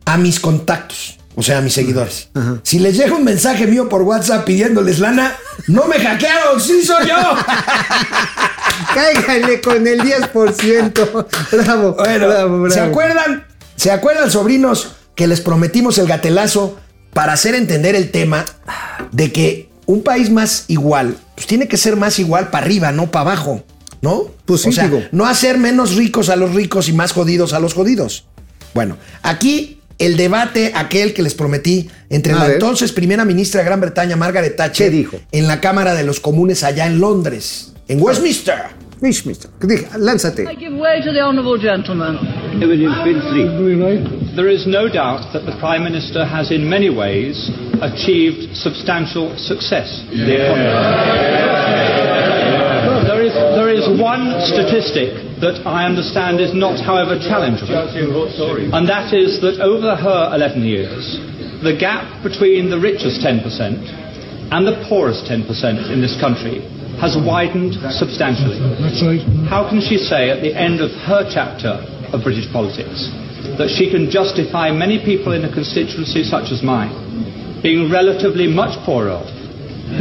a mis contactos, o sea, a mis seguidores. Ajá. Si les llega un mensaje mío por WhatsApp pidiéndoles lana, no me hackearon, sí soy yo. Cáiganle con el 10%. Bravo, Bueno, bravo, bravo. ¿se acuerdan? ¿Se acuerdan, sobrinos, que les prometimos el gatelazo para hacer entender el tema de que un país más igual, pues tiene que ser más igual para arriba, no para abajo, ¿no? Pues sí, o sea, digo. no hacer menos ricos a los ricos y más jodidos a los jodidos. Bueno, aquí el debate aquel que les prometí entre A la ver. entonces primera ministra de Gran Bretaña, Margaret Thatcher, ¿Qué dijo? en la Cámara de los Comunes allá en Londres, en Westminster. Westminster. Dije, Lánzate. I give way to the honourable gentleman. There is no doubt that the Prime Minister has, in many ways, achieved substantial success in the economy. There is, there is one statistic that I understand is not, however, challengeable, and that is that over her 11 years, the gap between the richest 10% and the poorest 10% in this country has widened substantially. How can she say at the end of her chapter of British politics that she can justify many people in a constituency such as mine being relatively much poorer,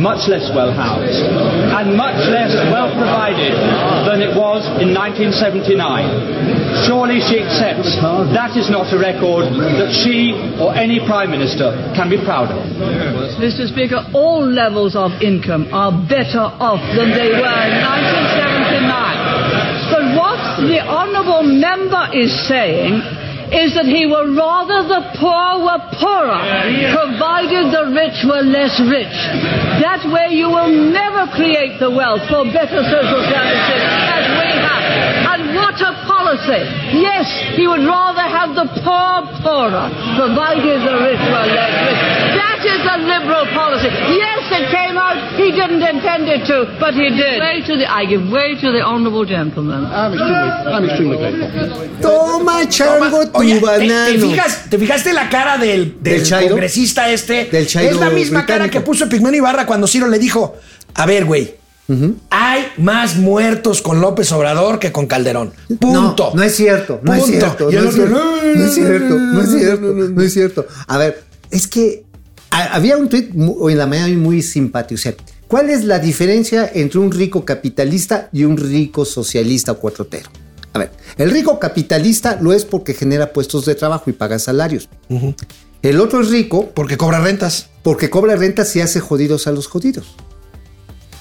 much less well housed, and much less well provided than it was in 1979? Surely she accepts that is not a record that she or any Prime Minister can be proud of. Mr. Speaker, all levels of income are better off than they were in 1979. But what the honourable member is saying is that he would rather the poor were poorer, provided the rich were less rich. That way you will never create the wealth for better social services what a policy! Yes, he would rather have the poor poorer, provided the rich were less rich. That is a liberal policy. Yes, it came out. He didn't intend it to, but he did. Way to the, I give way to the honourable gentleman. Toma, chango, tu Oye, ¿te, banano. te fijas, ¿te fijaste la cara del, del ¿Del Chairo? congresista este? Del Chairo es la misma cara que puso Pigmeno Ibarra cuando Ciro le dijo, a ver, güey, hay más muertos con López Obrador que con Calderón. Punto. No, no es cierto, no es cierto. No, es cierto no es cierto, no es cierto, no es cierto. A ver, es que había un tweet en la mañana muy simpático. O sea, ¿cuál es la diferencia entre un rico capitalista y un rico socialista o cuatrotero? A ver, el rico capitalista lo es porque genera puestos de trabajo y paga salarios. El otro es rico Porque cobra rentas. porque cobra rentas y hace jodidos a los jodidos.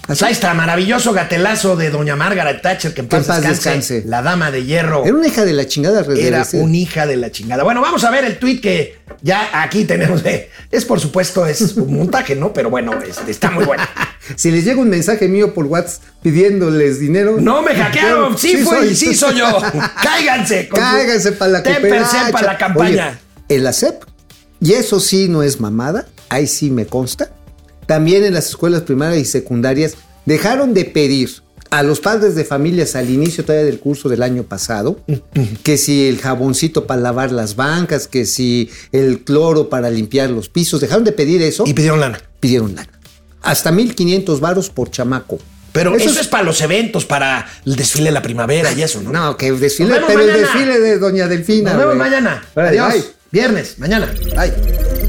Pues ahí está, maravilloso gatelazo de doña Margaret Thatcher, que en paz, paz descanse, descanse. La dama de hierro. Era una hija de la chingada. Era una hija de la chingada. Bueno, vamos a ver el tweet que ya aquí tenemos. Es por supuesto, es un montaje, ¿no? Pero bueno, este, está muy bueno. Si les llega un mensaje mío por WhatsApp pidiéndoles dinero. No me hackearon, sí, fui, sí soy yo. Cáiganse. Cáiganse para la cooperacha. para la campaña. Oye, y eso sí no es mamada, ahí sí me consta. También en las escuelas primarias y secundarias dejaron de pedir a los padres de familias al inicio todavía del curso del año pasado, que si el jaboncito para lavar las bancas, que si el cloro para limpiar los pisos, dejaron de pedir eso y pidieron lana. pidieron lana. Hasta 1500 varos por chamaco. Pero eso, es para los eventos, para el desfile de la primavera y eso, ¿no? No, que desfile, vemos pero el desfile de Doña Delfina. Nos vemos mañana. Adiós. bye. Viernes, mañana. Bye.